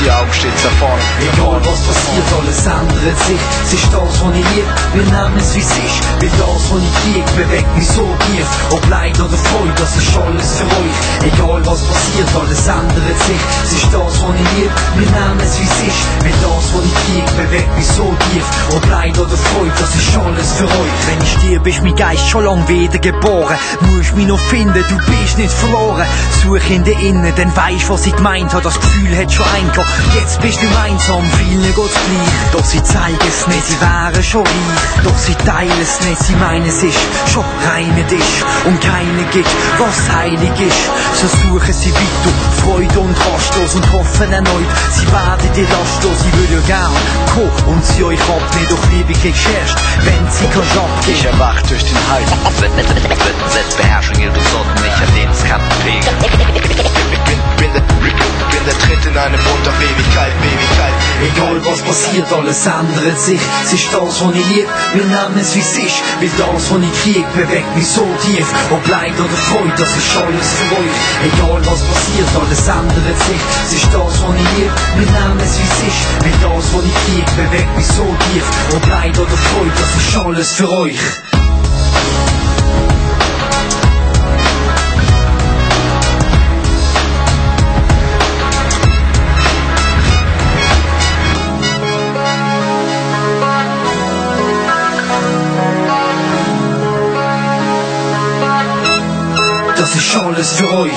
Die, Augen stets vorne. Egal was passiert, alles ändert sich. Es ist das, was ich lieb, wir nehmen es wie es ist. Weil das, was ich krieg, bewegt mich so tief. Ob Leid oder Freude, das ist alles für euch. Egal was passiert, alles ändert sich. Es ist das, was ich lieb, wir nehmen es wie es ist. Weil das, was ich krieg, bewegt mich so tief. Ob Leid oder Freude, das ist alles für euch. Wenn ich stirb, ist mein Geist schon lang wieder geboren. Musst mich noch finden, du bist nicht verloren. Such in der Innen, dann weisst, was ich gemeint hab. Das Gefühl hat schon eingehört. Jetzt bist du einsam, vielen geht's gleich. Doch sie zeigen es nicht, sie wären schon reich. Doch sie teilen es nicht, sie meinen es ist schon reine Tisch. Und keine gibt, was heilig ist. So suchen sie weiter, Freude und rastlos und hoffen erneut. Sie werden die lastlos, sie würden gern kommen und sie euch abnehmen. Doch Liebe kriegst erst, wenn sie kannst abgeben. Ich erwacht durch den Halt. Setzt Beherrschung ihre Sorten nicht an den Skantenpegen. Bin, der, Tritt in eine Mund auf Ewigkeit, Ewigkeit. Egal was passiert, alles ändert sich. Es ist das, was ich lieb, wir nehmen es wie es ist. Weil das, was ich krieg, bewegt mich so tief. Ob Leid oder Freude, das ist alles für euch. Egal was passiert, alles ändert sich. Es ist das, was ich lieb, wir nehmen es wie es ist. Weil das, was ich krieg, bewegt mich so tief. Ob Leid oder Freude, das ist alles für euch. Das ist alles für euch.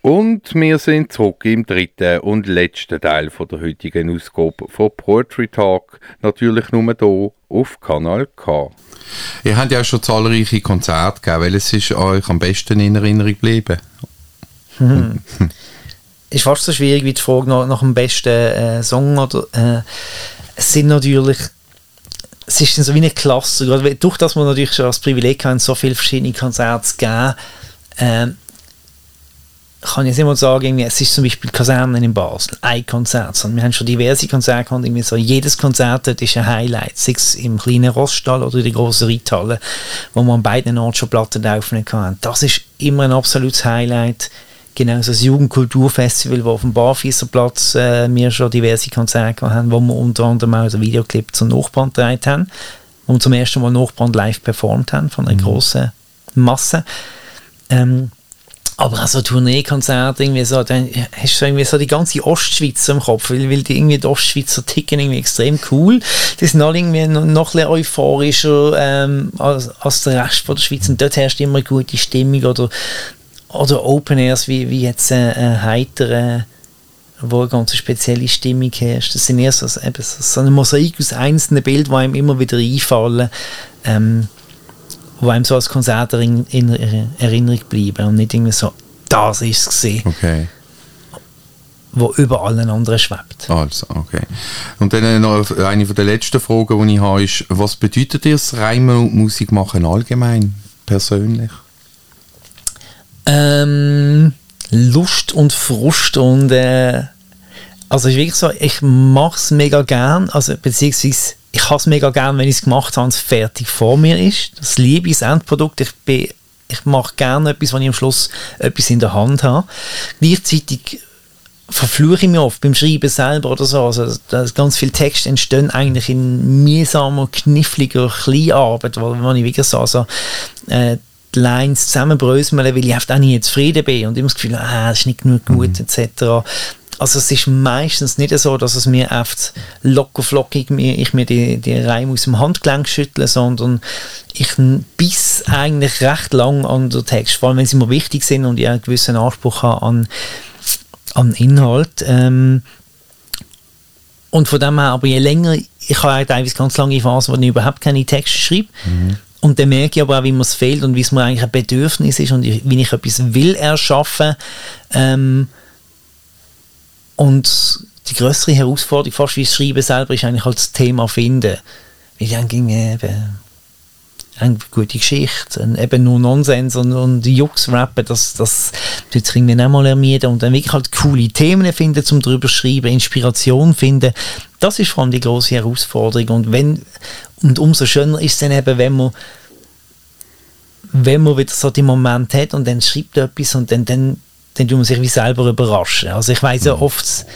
Und wir sind zurück im dritten und letzten Teil von der heutigen Ausgabe von Poetry Talk. Natürlich nur hier auf Kanal K. Ihr habt ja schon zahlreiche Konzerte gegeben. Welches ist euch am besten in Erinnerung geblieben? Hm. ist fast so schwierig wie die Frage nach, nach dem besten äh, Song. Oder, äh, es sind natürlich es ist so wie eine Klasse, gerade durch das wir natürlich schon das Privileg haben, so viele verschiedene Konzerte zu geben, äh, kann ich jetzt immer sagen, es ist zum Beispiel Kasernen in Basel, ein Konzert. Und wir haben schon diverse Konzerte gehabt, irgendwie so, jedes Konzert dort ist ein Highlight, sei es im kleinen Roststall oder in der grossen Reithalle, wo man an beiden Orten schon Platten aufnehmen kann. Das ist immer ein absolutes Highlight. Genauso das Jugendkulturfestival, wo auf dem Barfisserplatz äh, wir schon diverse Konzerte haben, wo wir unter anderem auch den Videoclip zum Nachbarn gedreht haben, wo wir zum ersten Mal Nachbarn live performt haben, von einer mhm. grossen Masse. Ähm, aber auch so Tourneekonzerte, irgendwie so, dann hast du irgendwie so die ganze Ostschweiz im Kopf, weil, weil die irgendwie die Ostschweizer ticken irgendwie extrem cool. Die sind alle irgendwie noch, noch ein bisschen euphorischer ähm, als, als der Rest von der Schweiz und dort herrscht immer eine gute Stimmung oder, oder Open Airs wie, wie jetzt äh, äh, heitere wo eine ganz spezielle Stimmung herrscht. Das sind eher so, eben so, ein Mosaik aus einzelnen Bildern, die einem immer wieder einfallen. Ähm, wo einem so als Konzert in, in Erinnerung bleiben und nicht irgendwie so, das ist es gesehen. Okay. Wo über allen anderen schwebt. Also, okay. Und dann noch eine von der letzten Fragen, die ich habe, ist, was bedeutet dir das Reimen und Musik machen allgemein, persönlich? Ähm, Lust und Frust und äh, also ist wirklich so, ich mache es mega gern, also beziehungsweise ich habe es mega gern, wenn ich es gemacht habe und es fertig vor mir ist. Das liebe ich, das Endprodukt. Ich, ich mache gerne etwas, wenn ich am Schluss etwas in der Hand habe. Gleichzeitig verfluche ich mich oft beim Schreiben selber oder so. Also, ganz viele Texte entstehen eigentlich in mühsamer, kniffliger Kleinarbeit, wo, wo ich wirklich so also, äh, die Lines zusammenbröseln, weil ich einfach auch nicht zufrieden bin und immer das Gefühl, ah, das ist nicht genug gut, mhm. etc. Also es ist meistens nicht so, dass es mir oft locker flockig mir, ich mir die, die Reime aus dem Handgelenk schüttle, sondern ich bis eigentlich recht lang an den Text, vor allem wenn sie mir wichtig sind und ich einen gewissen Anspruch habe an, an Inhalt. Ähm, und von dem her, aber je länger, ich habe teilweise ganz lange Phasen, wo ich überhaupt keine Texte schreibe. Mhm. Und dann merke ich aber auch, wie mir es fehlt und wie es mir eigentlich ein Bedürfnis ist und wie ich etwas will erschaffen. Ähm, und die größere Herausforderung, fast wie das Schreiben selber, ist eigentlich halt das Thema finden. Weil dann ging eben eine gute Geschichte, und eben nur Nonsens und, und Jux rappen, das, das tut sich irgendwie nicht mal ermieden und dann wirklich halt coole Themen finden, zum drüber schreiben, Inspiration finden, das ist vor allem die große Herausforderung und wenn, und umso schöner ist es dann eben, wenn man wenn man wieder so die Moment hat und dann schreibt etwas und dann, dann dann tut man sich wie selber überraschen. Also ich weiß ja mhm. oft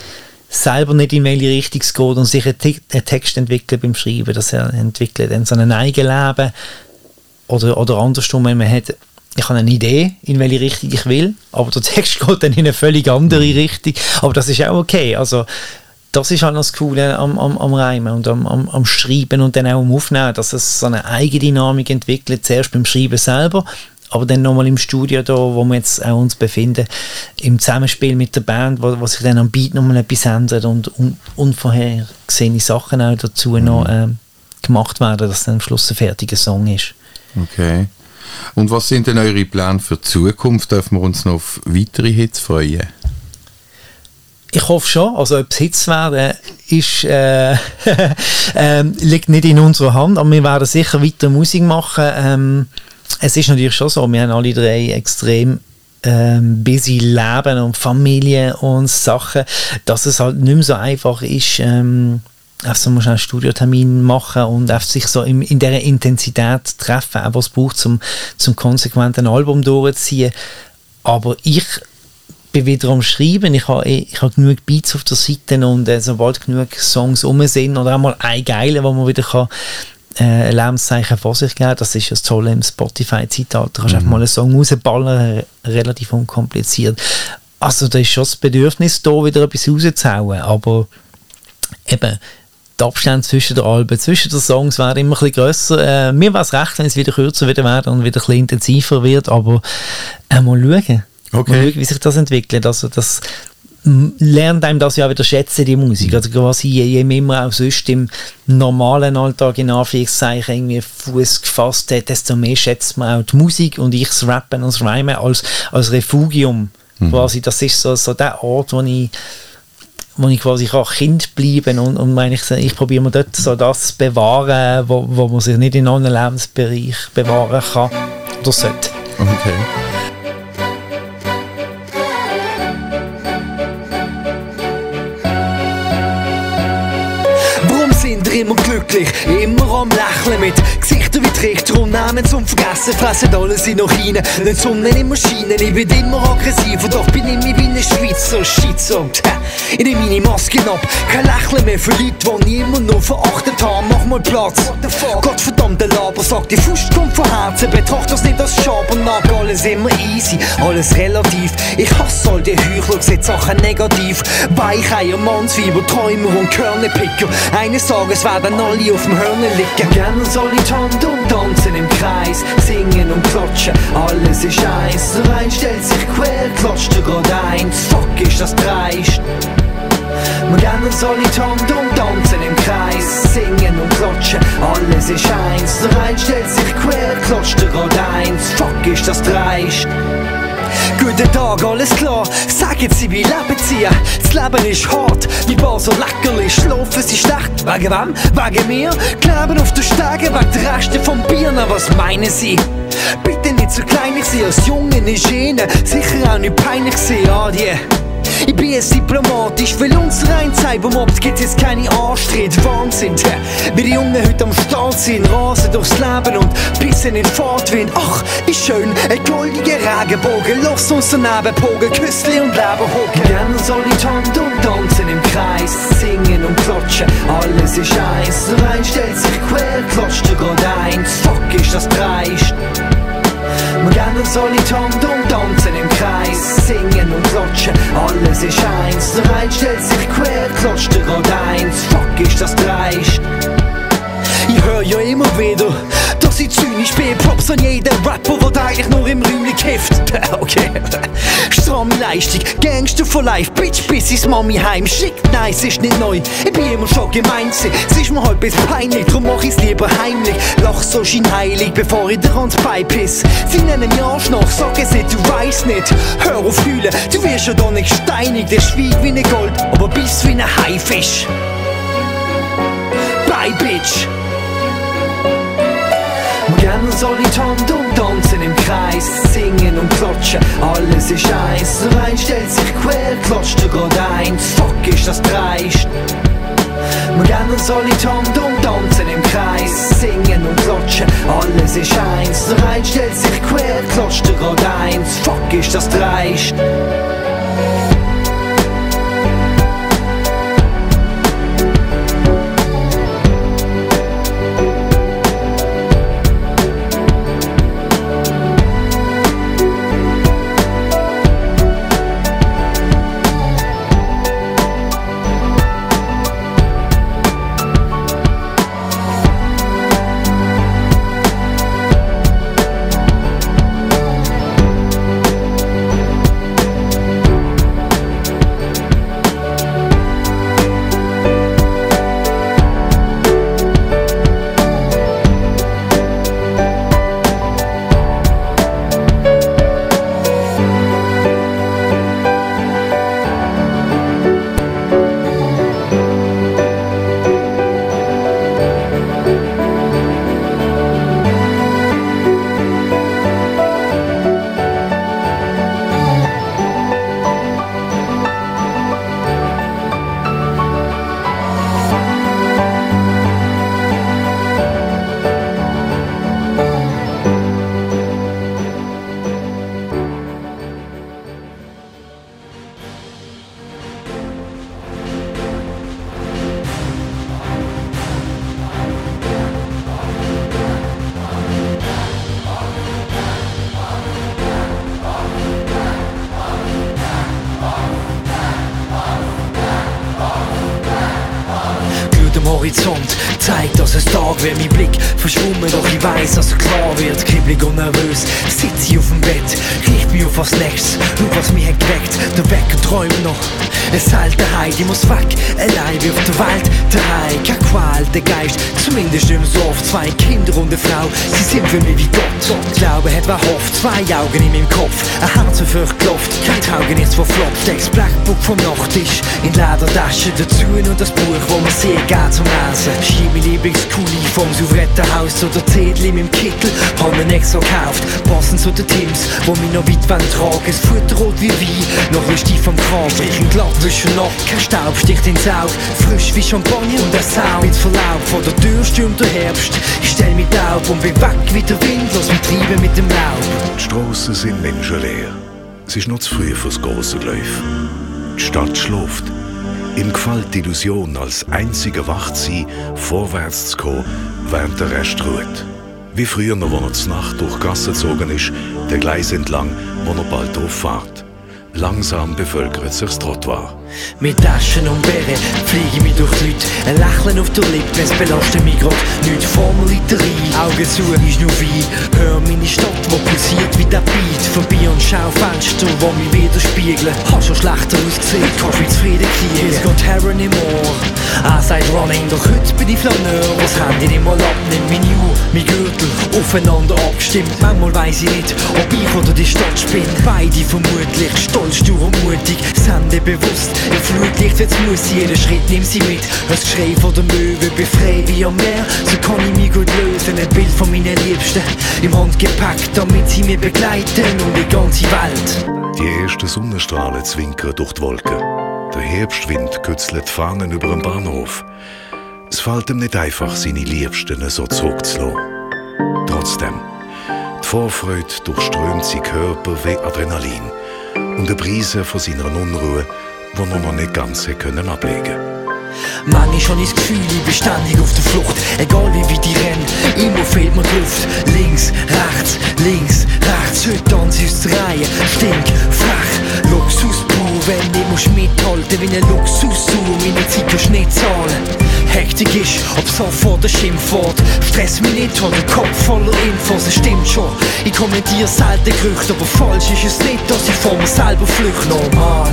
selber nicht, in welche Richtung es geht und sich einen Text entwickelt beim Schreiben, dass er entwickelt dann so ein eigenes Leben oder, oder andersrum, wenn man hat, ich habe eine Idee, in welche Richtung ich will, aber der Text geht dann in eine völlig andere mhm. Richtung, aber das ist auch okay, also das ist halt das Coole am, am, am Reimen und am, am, am Schreiben und dann auch am Aufnehmen, dass es so eine Eigendynamik entwickelt, zuerst beim Schreiben selber aber dann nochmal im Studio da, wo wir jetzt auch uns befinden, im Zusammenspiel mit der Band, wo, wo sich dann am Beat nochmal etwas ändert und un, unvorhergesehene Sachen auch dazu mhm. noch äh, gemacht werden, dass dann am Schluss ein fertiger Song ist. Okay. Und was sind denn eure Pläne für die Zukunft? Dürfen wir uns noch auf weitere Hits freuen? Ich hoffe schon. Also, ob es Hits werden, ist, äh, äh, liegt nicht in unserer Hand, aber wir werden sicher weiter Musik machen. Ähm, es ist natürlich schon so, wir haben alle drei extrem ähm, busy Leben und Familie und Sachen, dass es halt nicht mehr so einfach ist, ähm, also man muss einen Studiotermin machen und sich so in, in dieser Intensität treffen, was es braucht, zum, zum konsequenten Album durchzuziehen. Aber ich bin wieder am Schreiben, ich habe ich hab genug Beats auf der Seite und äh, sobald genug Songs um sind oder auch mal ein Geile, wo man wieder kann äh, Lebenszeichen vor sich geben. Das ist das Tolle im Spotify-Zeitalter. Du kannst mhm. einfach mal einen Song rausballern, relativ unkompliziert. Also da ist schon das Bedürfnis da, wieder etwas rauszuhauen. Aber eben, die Abstände zwischen den Alben, zwischen den Songs wären immer ein bisschen grösser. Äh, mir wäre es recht, wenn es wieder kürzer wieder wäre und wieder ein bisschen intensiver wird, aber äh, mal schauen. Okay. Schauen, wie sich das entwickelt. Also das lernt einem das ja wieder schätzen, die Musik. Also quasi je, je mehr man auch sonst im normalen Alltag in Anführungszeichen irgendwie Fuß gefasst hat, desto mehr schätzt man auch die Musik und ich das Rappen und das Rhymen als, als Refugium. Mhm. Quasi, das ist so, so der Ort, wo ich wo ich quasi kann Kind bleiben und, und meine ich, ich probiere mir dort so das bewahren, wo, wo man sich nicht in allen Lebensbereichen bewahren kann oder sollte. Okay. Immer glücklich, immer am Lächeln mit Gesichtern wie Trichter und Namen zum Vergessen, fressen alles in noch rein. Die Sonne immer scheinen, ich bin immer aggressiv und doch bin ich wie ein Schweizer Schizo. Ich nehme meine Maske ab, kein Lächeln mehr für Leute, die ich immer nur verachtet haben. Mach mal Platz. Gottverdammte Laber, sagt die Faust kommt von Herzen, betracht das nicht als Schabernack, alles immer easy, alles relativ. Ich hasse all die Heuchler, sehe Sachen negativ. Weicheier, Mannsweiber, Träumer und Körnepicker. Eines Tages werden alle auf dem Hörner liegen. Gerne soll ich tanzen und tanzen im Kreis, singen und klatschen, alles ist eins. Der ein stellt sich quer, klatscht er grad eins. Fuck, ist das dreist. Wir gerne soll ich tanzen und tanzen im Kreis, singen und klatschen, alles ist eins. Der ein stellt sich quer, klatscht er grad eins. Fuck, ist das dreist. Guten Tag, alles klar, sagen Sie, wie leben Sie? Das Leben ist hart, wie Bar so leckerlich, schlafen Sie schlecht, wegen wem? Wegen mir? Kleben auf den Stegen, wegen der Reste vom Bier, na was meinen Sie? Bitte nicht so klein, ich sehe als Junge nicht Gene, sicher auch nicht peinlich sehen, adieu. Ich bin jetzt diplomatisch, will uns rein zeigen, wo Mobs gibt jetzt keine Anstritt. Wahnsinn, wie die Jungen heute am Start sind, rasen durchs Leben und pissen in Fahrtwind. Ach, wie schön, ein goldiger Regenbogen, lass uns daneben pogen, Küssli und Leben hocken. Gerne soll ich tanzen und tanzen im Kreis, singen und klatschen, alles ist eins. Der ein stellt sich quer, klatscht er grad eins, fuck ist das dreist. Wir soll ich tanzen und tanzen im Kreis, singen und klatschen, alles ist eins. Der ein stellt sich quer, klatscht er grad eins, fuck ist das dreist. Ich hör ja immer wieder, dass ich zynisch bin, Props an jeden Rapper, der eigentlich nur im Räumchen kifft. Okay. Stramme Leistung, Gangster for life, Bitch, bis ins Mami heim. Schickt, nice, ist nicht neu. Ich bin immer schon gemein Es ist mir halt bis peinlich, drum mach ich's lieber heimlich. Lach so scheinheilig, bevor ich dir ans Bein piss. Sie nennen mich Arschloch, sag es nicht, du weißt nicht. Hör auf fühlen, du wirst ja doch nicht steinig. Der schwieg wie ne Gold, aber bist wie ne Haifisch. Bye, Bitch. Gerne soll ich tanzen und tanzen im Kreis, singen und klatschen, alles ist eins. Der ein stellt sich quer, klatscht er grad eins, fuck ist das dreist. Gerne soll ich tanzen und tanzen im Kreis, singen und klatschen, alles ist eins. Der ein stellt sich quer, klatscht er grad eins, fuck ist das dreist. Zumindest im Sof. Zwei Kinder und eine Frau, sie sind für mich wie Gott. Glaube hat wer hofft, zwei Augen in meinem Kopf, ein Herz auf Luft, kein Taugen ist verflopft. Das Blackbook vom Nachttisch, in Ledertasche dazu und das Buch, wo man sehr geht zum Lesen. Schieb mein Lieblingskuli vom Souverettenhaus oder Zettel in meinem Kittel, hab mir extra gekauft. Passend zu den Teams, wo mich noch weit wollen tragen. Es Futter rot wie Wein, noch lustig vom Kram. Ich ein Glattwischen noch, kein Staub sticht ins Auge. Frisch wie Champagner und der Sound mit Verlaub. Vor der Tür stürmt der Herbst. Ich stell mich taub und bin weg wie der Wind, lass mich treiben mit dem Laub. Die Strassen sind menschenleer. Es ist noch zu früh fürs große Läuf. Die Stadt schläft. Ihm gefällt die Illusion, als einziger wach vorwärts zu kommen, während der Rest ruht. Wie früher noch, wo er zur Nacht durch Gassen gezogen ist, der Gleis entlang, wo er bald drauf fährt. Langsam bevölkert sich das Trottoir. Mit Taschen und Bären fliege ich mich durch die Leute. Ein Lächeln auf der Lippe, es belastet mich grad nicht. Formaliterie, Augen zu, ist nur wie. Hör meine Stadt, wo pulsiert wie der Beat. Vorbei und schau Fenster, wo mich widerspiegeln. Hast schon schlechter ausgesehen, kannst mich zufrieden kriegen. Es geht Herren im Ohr, I side running. Doch heute bin ich Flaneur, was Handy nicht mal abnimmt. Meine Uhr, mein Gürtel, aufeinander abgestimmt. Manchmal weiss ich nicht, ob ich oder die Stadt spinne. Beide vermutlich, stolz, stur und mutig, Sende bewusst. Im Flutlicht jetzt muss jeder Schritt, nimm sie mit. Das Geschrei von der Möwe, befrei wie am Meer. So kann ich mich gut lösen, ein Bild von meinen Liebsten. Im Handgepäck, damit sie mich begleiten und die ganze Welt. Die ersten Sonnenstrahlen zwinkern durch die Wolken. Der Herbstwind kützelt die Fahnen über den Bahnhof. Es fällt ihm nicht einfach, seine Liebsten so zurückzulassen. Trotzdem, die Vorfreude durchströmt seinen Körper wie Adrenalin und eine Brise von seiner Unruhe, die er noch nicht ganz können ablegen Manchmal schon das Gefühl, ich bin ständig auf der Flucht. Egal wie weit ich renn, immer fehlt mir die Luft. Links, rechts, links, rechts. Heute tanze ich aus der Reihe. Stink, frech, Luxus pur. Wenn ich muss mithalten, wie ein Luxus zu. Meine Zeit kannst du nicht zahlen. Hektik ist, ob sofort oder Schimpfwort. Stress mich nicht, hab den Kopf voller Infos, es stimmt schon. Ich kommentiere selten Gerüchte, aber falsch ist es nicht, dass ich vor mir selber flüchte. Normal.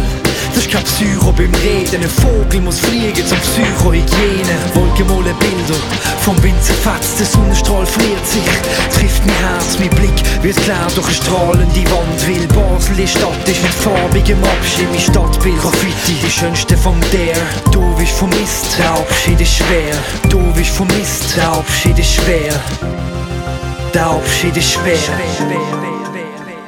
Das ist kein Psycho beim Reden. Ein Vogel muss fliegen zur Psychohygiene. Wolkenmole Bilder vom Wind zerfetzt. Der Sonnenstrahl friert sich, trifft mein Herz, mein Blick wird klar durch eine strahlende Wand. Will Basel, die Stadt ist mit farbigem Abschied. Mein Stadtbild, Graffiti, die schönste vom Dare. Du bist vermisst, der Abschied ist schwer. Du bist vermisst, der Abschied ist schwer. Der Abschied ist schwer.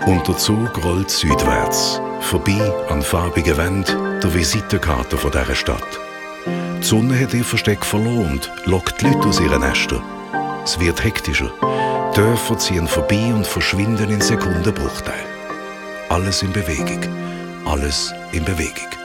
Und der Zug rollt südwärts, vorbei an farbigen Wänden, der Visitenkarte von dieser Stadt. Die Sonne hat ihr Versteck verloren lockt die Leute aus ihren Nestern. Es wird hektischer. Dörfer ziehen vorbei und verschwinden in Sekundenbruchteilen. Alles in Bewegung. Alles in Bewegung.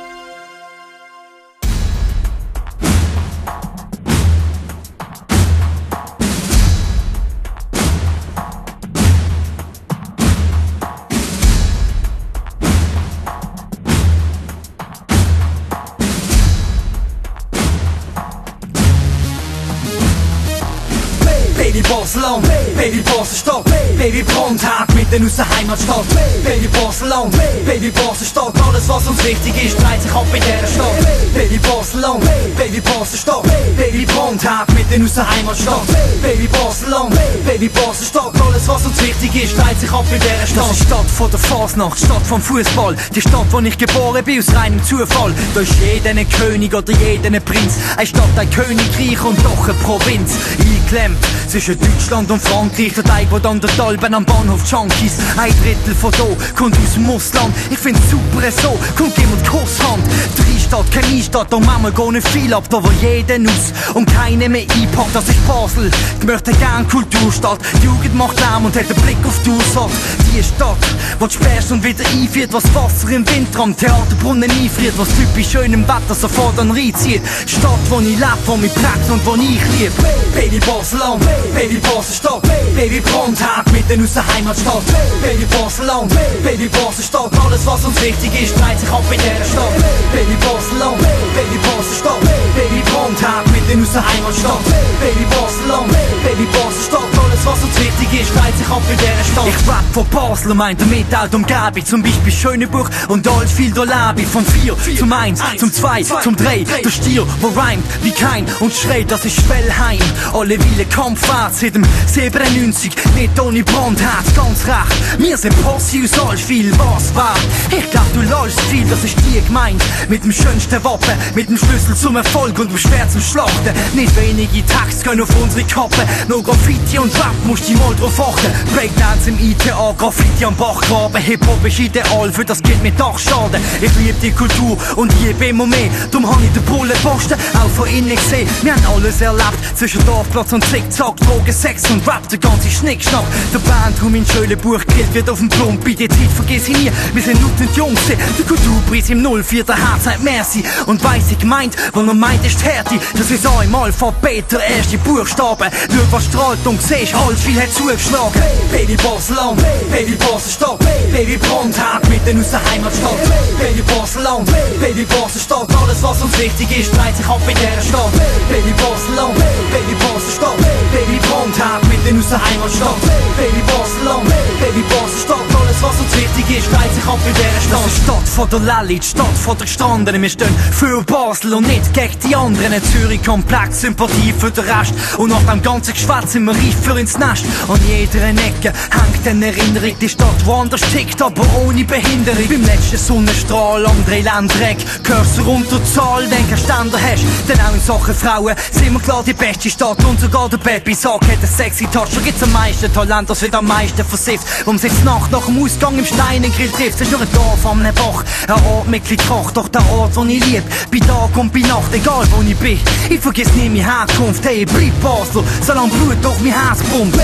Mitten aus der Heimatstadt. Baby Barcelona, Baby Barcelstadt, alles was uns wichtig ist, dreht sich ab in dieser Stadt. Baby Barcelona, Baby Barcelstadt, Baby Brandherd mitten aus der Heimatstadt. Baby Barcelona, Baby Barcelstadt, alles was uns wichtig ist, dreht sich ab in dieser Stadt. Das ist Stadt von der Fasnacht, Stadt vom Fußball, die Stadt, wo ich geboren bin aus reinem Zufall. Da ist jeder ein König oder jeder ein Prinz, eine Stadt, ein Königreich und doch eine Provinz. Eingeklemmt zwischen Deutschland und Frankreich, der Teig, wo dann der Talben am Bahnhof Junkies. Ein Drittel von da kommt aus dem Ausland. Ich find's super so, kommt jemand Kusshand. Drei Stadt, keine Stadt, und manchmal gehen nicht viel ab, da wo jeder aus und keine mehr einpackt. Das ist Basel, ich möchte gern Kulturstadt. Die Jugend macht Lärm und hat den Blick auf die Ursache. Die Stadt, wo sperrst und wieder einfriert, was Wasser im Winter am Theaterbrunnen einfriert, was typisch schön im Wetter sofort an reinzieht. Stadt, wo ich lebe, wo mich prägt und wo ich lieb. Baby Barcelona, Baby Baselstadt, Baby Brandherd mitten aus der Heimatstadt. Baby Baselland, Baby Baselstadt, alles was uns wichtig ist, dreht sich ab in dieser Stadt. Baby Baselland, Baby Baselstadt, Baby Brandherd mitten aus der Heimatstadt. Baby Baselland, Baby Baselstadt, alles was uns wichtig ist, dreht sich ab in dieser Stadt. Ich rap von Basel und meint damit auch die Umgebung, zum Beispiel Schöneburg und alles viel da lebe ich. Von vier zum eins, zum zwei, zum drei, der Stier, wo reimt wie kein und schreit, das ist Schwellheim. Alle Wille Kampffahrt seit dem 97, nicht ohne Brandherz, ganz recht. Wir sind Posse aus all viel, was war. Ich glaub, du läufst viel, das ist dir gemeint. Mit dem schönsten Wappen, mit dem Schlüssel zum Erfolg und dem Schwert zum Schlachten. Nicht wenige Tags können auf unsere Kappe. Nur Graffiti und Rap musst du mal drauf achten. Breakdance im ITA, Graffiti am Bachgraben. Hip-Hop ist ideal, für das geht mir doch schade. Ich lieb die Kultur und liebe immer mehr. Darum hab ich den Bullenposten auch von innen gesehen. Wir haben alles erlebt, zwischen Dorfplatz und Zickzack, Drogen, Sex und Rap, der ganze Schnickschnack. Der Bandraum in Schölebuch gilt wird auf dem. Bei der Zeit vergiss ich nie, wir sind lautend Jungs. Der Kulturpreis im 04. Herz sagt Merci. Und weiss ich gemeint, wo man meint ist Härte. Das ist einmal von Peter, erste Buchstaben. Schau, was strahlt und siehst, alles viel hat zugeschlagen. Baby Basel-Land, Baby Basel-Stadt, Baby Brandherd mitten aus der Heimatstadt. Baby Basel-Land, Baby Basel-Stadt, alles was uns wichtig ist, dreht sich ab in dieser Stadt. Baby Basel-Land, Baby Basel-Stadt, Baby Brandherd mitten aus der Heimatstadt. Baby Basel-Land, Baby Basel-Stadt, alles was uns wichtig ist, dreht sich ab in dieser Stadt. Das ist die Stadt von der Lally, die Stadt von der Gestrandenen. Wir stehen für Basel und nicht gegen die anderen. In Zürich komplex, Sympathie für den Rest. Und nach dem ganzen Geschwätz sind wir reif für ins Nest. An jeder Ecke hängt eine Erinnerung, die Stadt woanders tickt, aber ohne Behinderung. Beim letzten Sonnenstrahl am Dreiländereck, hörst du runter Zahl, wenn kein Ständer hast. Denn auch in Sachen Frauen sind wir klar die beste Stadt. Und sogar der Baby sagt, hat einen sexy Touch. Da gibt's am meisten Talent, das wird am meisten versifft. Warum sitzt Nacht nach dem Ausgang im Steinengrill trifft? Es ist nur ein Dorf am Bach, ein Ort mit Krach, doch der Ort, wo ich lieb. Bei Tag und bei Nacht, egal wo ich bin. Ich vergiss nie meine Herkunft, hey, bleib Basler, solange Blut durch mein Herz pumpt.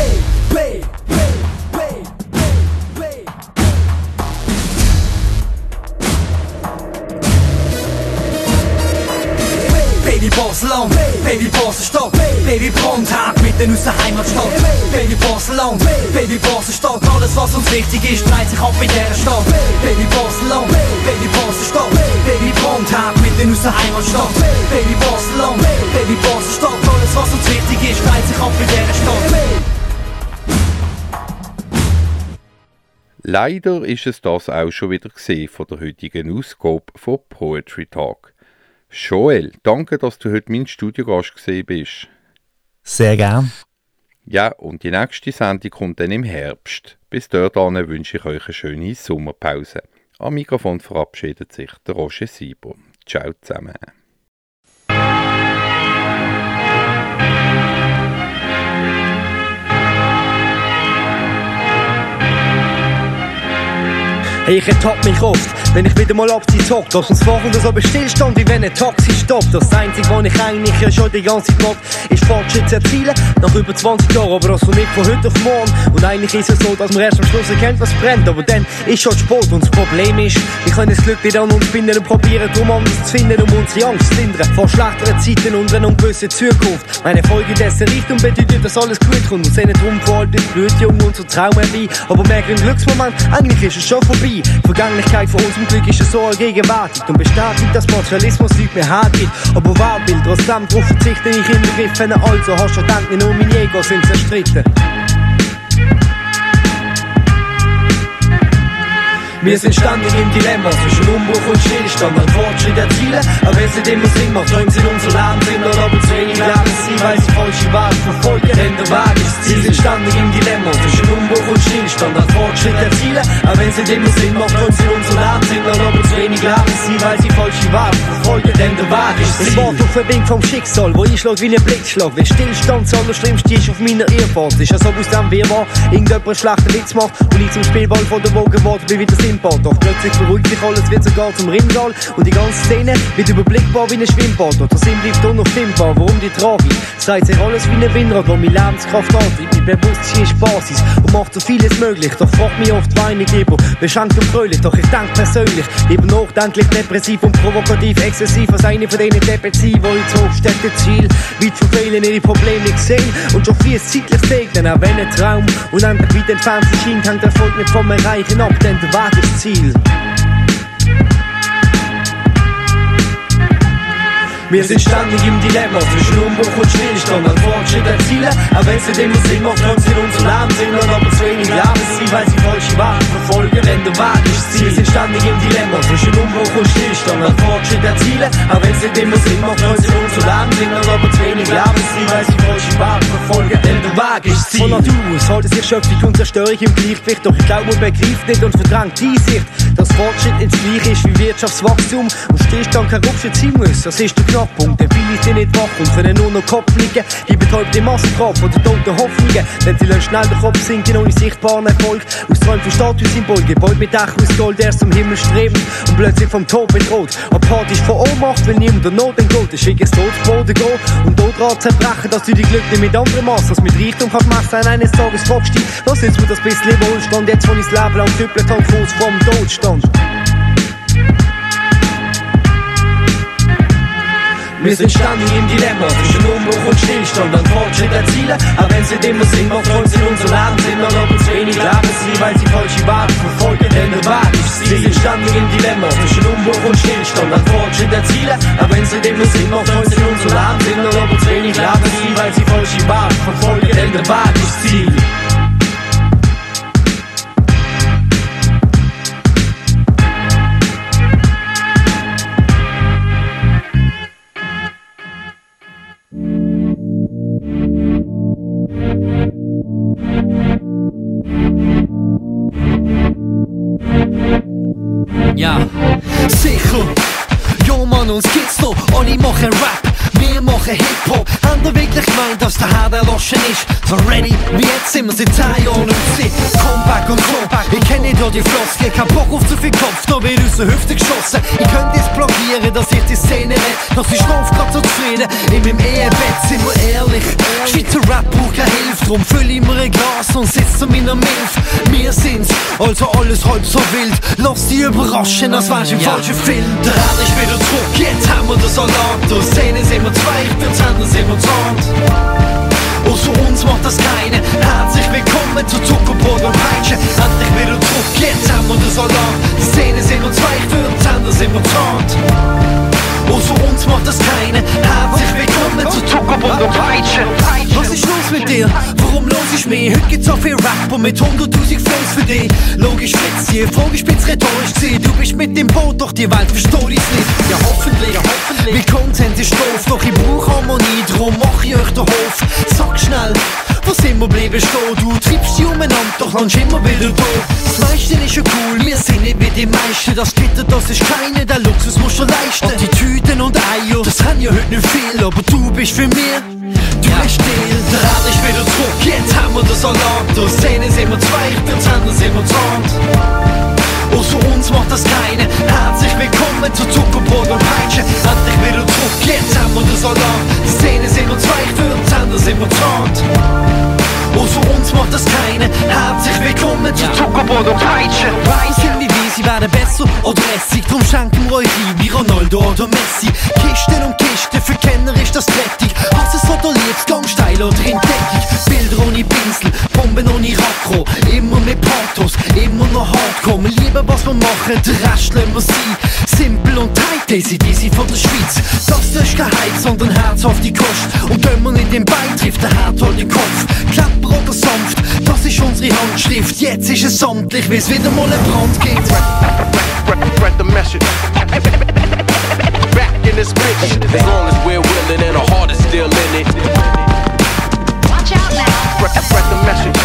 Baby Basel-Land, Baby Basel-Stadt, Baby Brandherd mitten aus der Heimatstadt. Baby Basel-Land, Baby Basel-Stadt, alles was uns wichtig ist, dreht sich ab in dieser Stadt. Baby Basel-Land, Baby Basel-Stadt, Baby Brandherd mitten aus der Heimatstadt. Baby Basel-Land, Baby Basel-Stadt, alles was uns wichtig ist, dreht sich ab in dieser Stadt. Leider ist es das auch schon wieder gesehen von der heutigen Ausgabe von Poetry Talk. Joel, danke, dass du heute mein Studiogast gesehen bist. Sehr gern. Ja, und die nächste Sendung kommt dann im Herbst. Bis dahin wünsche ich euch eine schöne Sommerpause. Am Mikrofon verabschiedet sich der Roger Sieber. Ciao zusammen. Hey, ich ertapp mich oft, wenn ich wieder mal abziehe zockt. Dass uns Wochen so bestillstand, wie wenn ein Taxi stoppt. Das Einzige, was ich eigentlich ja schon die ganze Zeit ist Fortschritt zu erzielen. Nach über 20 Jahren, aber das so nicht von heute auf morgen. Und eigentlich ist es so, dass man erst am Schluss erkennt, was brennt. Aber dann ist schon Sport. Und das Problem ist, wir können das Glück nicht an uns finden und probieren, drum anders zu finden, um unsere Angst zu lindern. Vor schlechteren Zeiten und einer ungewissen Zukunft. Meine Folge dessen Richtung bedeutet, dass alles gut kommt. Und sehen drum vor allem Blut jung so Traum herbei. Aber merken Glücksmoment, eigentlich ist es schon vorbei. Die von unserem Glück ist so allgegenwärtig und bestätigt, dass Materialismus nicht mehr hergibt. Aber wer will trotzdem drauf verzichten, ich in Begriff, wenn also hast du nicht nur meine Ego sind zerstritten. Wir sind ständig im Dilemma zwischen Umbruch und Stillstand, an Fortschritt erzielen, aber wenn es nicht immer Sinn macht, Träume sind unser Leben, sind oder aber zu wenig Leben sein, weil sie falsche Wege verfolgen, denn der Weg ist. Das Ziel. Wir sind ständig im Dilemma zwischen Umbruch und Stillstand, an Fortschritt erzielen, aber wenn es nicht immer Sinn macht, Träume sind unser Leben, sind oder aber zu wenig Leben sein, weil sie falsche Wege verfolgen, denn der Weg ist. Das Ziel. Ich warte auf ein Wink vom Schicksal, wo einschlägt wie ein Blitzschlag, wenn Stillstand das Allerschlimmste ist auf meiner Irrfahrt, ist als ob aus dem Wirrwarr irgendjemand einen schlechten Witz macht und ich zum Spielball von der Woge geworden bin wie der Simbad. Doch plötzlich beruhigt sich alles, wird sogar zum Rinnsal und die ganze Szene wird überblickbar wie ein Schwimmbad. Doch der Sinn bleibt unauffindbar, warum die Tragik? Dreht sich alles wie ein Windrad, wo meine Lebenskraft. Ich bin Bewusstsein ist Basis und macht so vieles möglich. Doch fragt mich oft weinig lieber, beschenkt und fröhlich. Doch ich denke persönlich, lieber nachdenklich, depressiv und provokativ, exzessiv als eine von denen Deppen sein, wo ins hochsteckte Ziel weit vielen ihre Probleme nicht sehen und schon viel zeitlich segnen, auch wenn ein Traum unendlich weit entfernt erscheint, hängt Erfolg nicht vom Erreichen ab, denn der Weg ist Wir sind ständig im Dilemma. Zwischen Umbruch und Stillstand. An Fortschritt erzielen. Auch wenn es nicht immer Sinn macht, in unser Leben singen, aber zu wenig. Leben sie, weil sie falsche Wege verfolgen, denn der Weg ist Ziel. Wir sind ständig im Dilemma. Zwischen Umbruch und Stillstand. An Fortschritt erzielen. Auch wenn es nicht immer Sinn macht, in unser Leben singen, aber zu wenig. Leben sie, weil sie falsche Wege verfolgen, denn der Weg ist Ziel. Von Natur aus halten sich Schöpfung und Zerstörung im Gleichgewicht, doch ich glaube, man begreift nicht und verdrängt die Sicht, dass Fortschritt ins Gleiche ist wie Wirtschaftswachstum. Und Stillstand kein Rückschritt sein muss. Das ist der denn viele sind nicht wach und können nur noch Kopf liegen. Die betäubt die Massenkraft von den toten Hoffnungen, denn sie lassen schnell den Kopf sinken ohne sichtbaren Erfolg. Aus Träumen von Statussymbol, Gebäude mit Dach aus Gold, erst zum Himmel streben und plötzlich vom Tod bedroht. Apathisch von Ohnmacht, weil niemand der Not entgeht. Es schickt es tot zu Boden gehen und dort dran zerbrechen, dass du die Glück nicht mit anderen Maß als mit Reichtum kannst messen. Eines Tages fragst du dich, was ist mir das bisschen Wohlstand, jetzt von ich das Leben lang düppelt habe, kurz vorm Todstand. Wir sind ständig im Dilemma zwischen Umbruch und Stillstand an Fortschritt erzielen. Auch wenn sie Sinn macht, wollen sie in unser Leben sind, aber zu wenig leben sie, weil sie falsche Wege verfolgen, denn der Weg ist sie. Wir sind ständig im Dilemma zwischen Umbruch und Stillstand an Fortschritt erzielen. Auch wenn sie Sinn macht, wollen sie in unser Leben sind, aber zu wenig leben sie, weil sie falsche Wege verfolgen, denn der Weg ist Ziel. Ja, sicher. Ja, Mann, uns gibt's noch. Alle machen Rap, wir machen Hip-Hop. Haben ihr wirklich gemeint, dass der Herr erloschen ist? So ready, wie jetzt sind wir seit 10 Jahren und sie Comeback und Comeback. Ich kenne ja die Floskel, kein Bock auf zu viel Kopf, da wird aus der Hüfte geschossen. Ich könnte jetzt plagieren, dass ich die Szene red, dass ich schlaf grad so zufrieden. In meinem Ehebett sind wir ehrlich. Schweizer Rap braucht keine Hilfe, drum fülle ich mir ein Glas und sitz zu meiner Milf. Wir sind's, also alles halb so wild. Lass dich überraschen, als wär's im Ja. falschen Film. Der Herr ist wieder zurück, jetzt haben wir den Salat. Durch Szene sind wir zwei, für Zähne sind wir zart. Außer uns macht das keine. Herzlich willkommen zu Zuckerbrot und Peitsche. Endlich wieder zurück, jetzt haben wir den Salat. Die Szene sind wir zwei, für Zähne sind wir zart. Außer uns macht das keine. Herzlich willkommen zu Zuckerbrot und Peitsche. Was ist los mit dir? Warum los ich mich? Heute gibt's so viel Rapper mit 100.000 Fans für dich. Logisch spitz, die Frage spitz rhetorisch gesehen. Du bist mit dem Boot, doch die Welt versteht ich's nicht. Ja, hoffentlich, ja, hoffentlich. Wie Content ist doof, doch ich brauch Harmonie, drum mach ich euch den Hof. Sag schnell, wo sind wir bleiben stehen? Du treibst sie umeinander, doch landest immer wieder da. Das meiste ist ja cool, wir sind nicht wie die meisten. Das Gitter, das ist keine, der Luxus muss schon leisten. Und die Tüten und Eier, das haben ja heute nicht viel, aber du bist für mich. Du bist still, Rad ist wieder zurück, jetzt haben wir den Salat. Durch Szene sind wir zwei, für Zähne sind wir zart. Außer uns macht das keine. Herzlich willkommen zu Zuckerbrot und Peitsche. Endlich wieder zurück, jetzt haben wir den Salat. Die Szene sind wir zwei, für Zähne sind wir zart. Außer uns macht das keine. Herzlich willkommen zu Zuckerbrot und Peitsche. Weiß sind wie sie werden besser oder lässig. Drum schenken wir euch wie Ronaldo oder Messi. Kisten und Kisten, für Kenner ist das prächtig. Hass es oder liebst, gang steil oder in Deckung. Bilder ohne Pinsel, Bomben ohne Rakro. Immer mit Pathos, immer noch Hardcore. Wir lieben, was wir machen, den Rest lassen wir sein. Simpel und tight, easy, easy von der Schweiz. Das ist kein Hype, sondern herzhafte Kost. Und wenn man nicht den Bein trifft, der Herd holt den Kopf. Klapper oder sanft, unsere Handschrift. Jetzt ist es amtlich, wie's wieder mal ein Brand gibt. Spread the message. Back in this bitch. As long as we're willing and our heart is still in it. Watch out now. Spread, the message.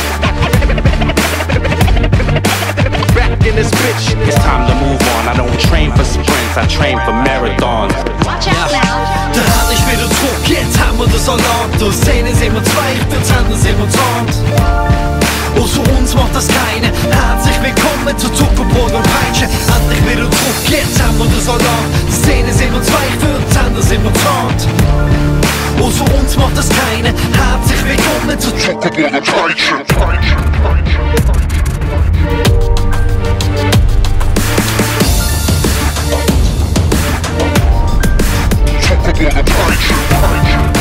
Back in this bitch. It's time to move on. I don't train for sprints, I train for marathons. Der Herd ist wieder zurück, jetzt haben wir den Salat. Durch Szene sind wir zwei, für Zähne sind wir zart außer uns macht das keine. Herzlich willkommen zu Zuckerbrot und Peitsche. Endlich wieder zurück, jetzt haben wir den Salat. Die Szene sind uns zwei, für die Sender sind wir zart. Außer uns macht das keine. Herzlich willkommen zu Zuckerbrot und Peitsche. Peitsche, Peitsche, Peitsche. Peitsche, Peitsche.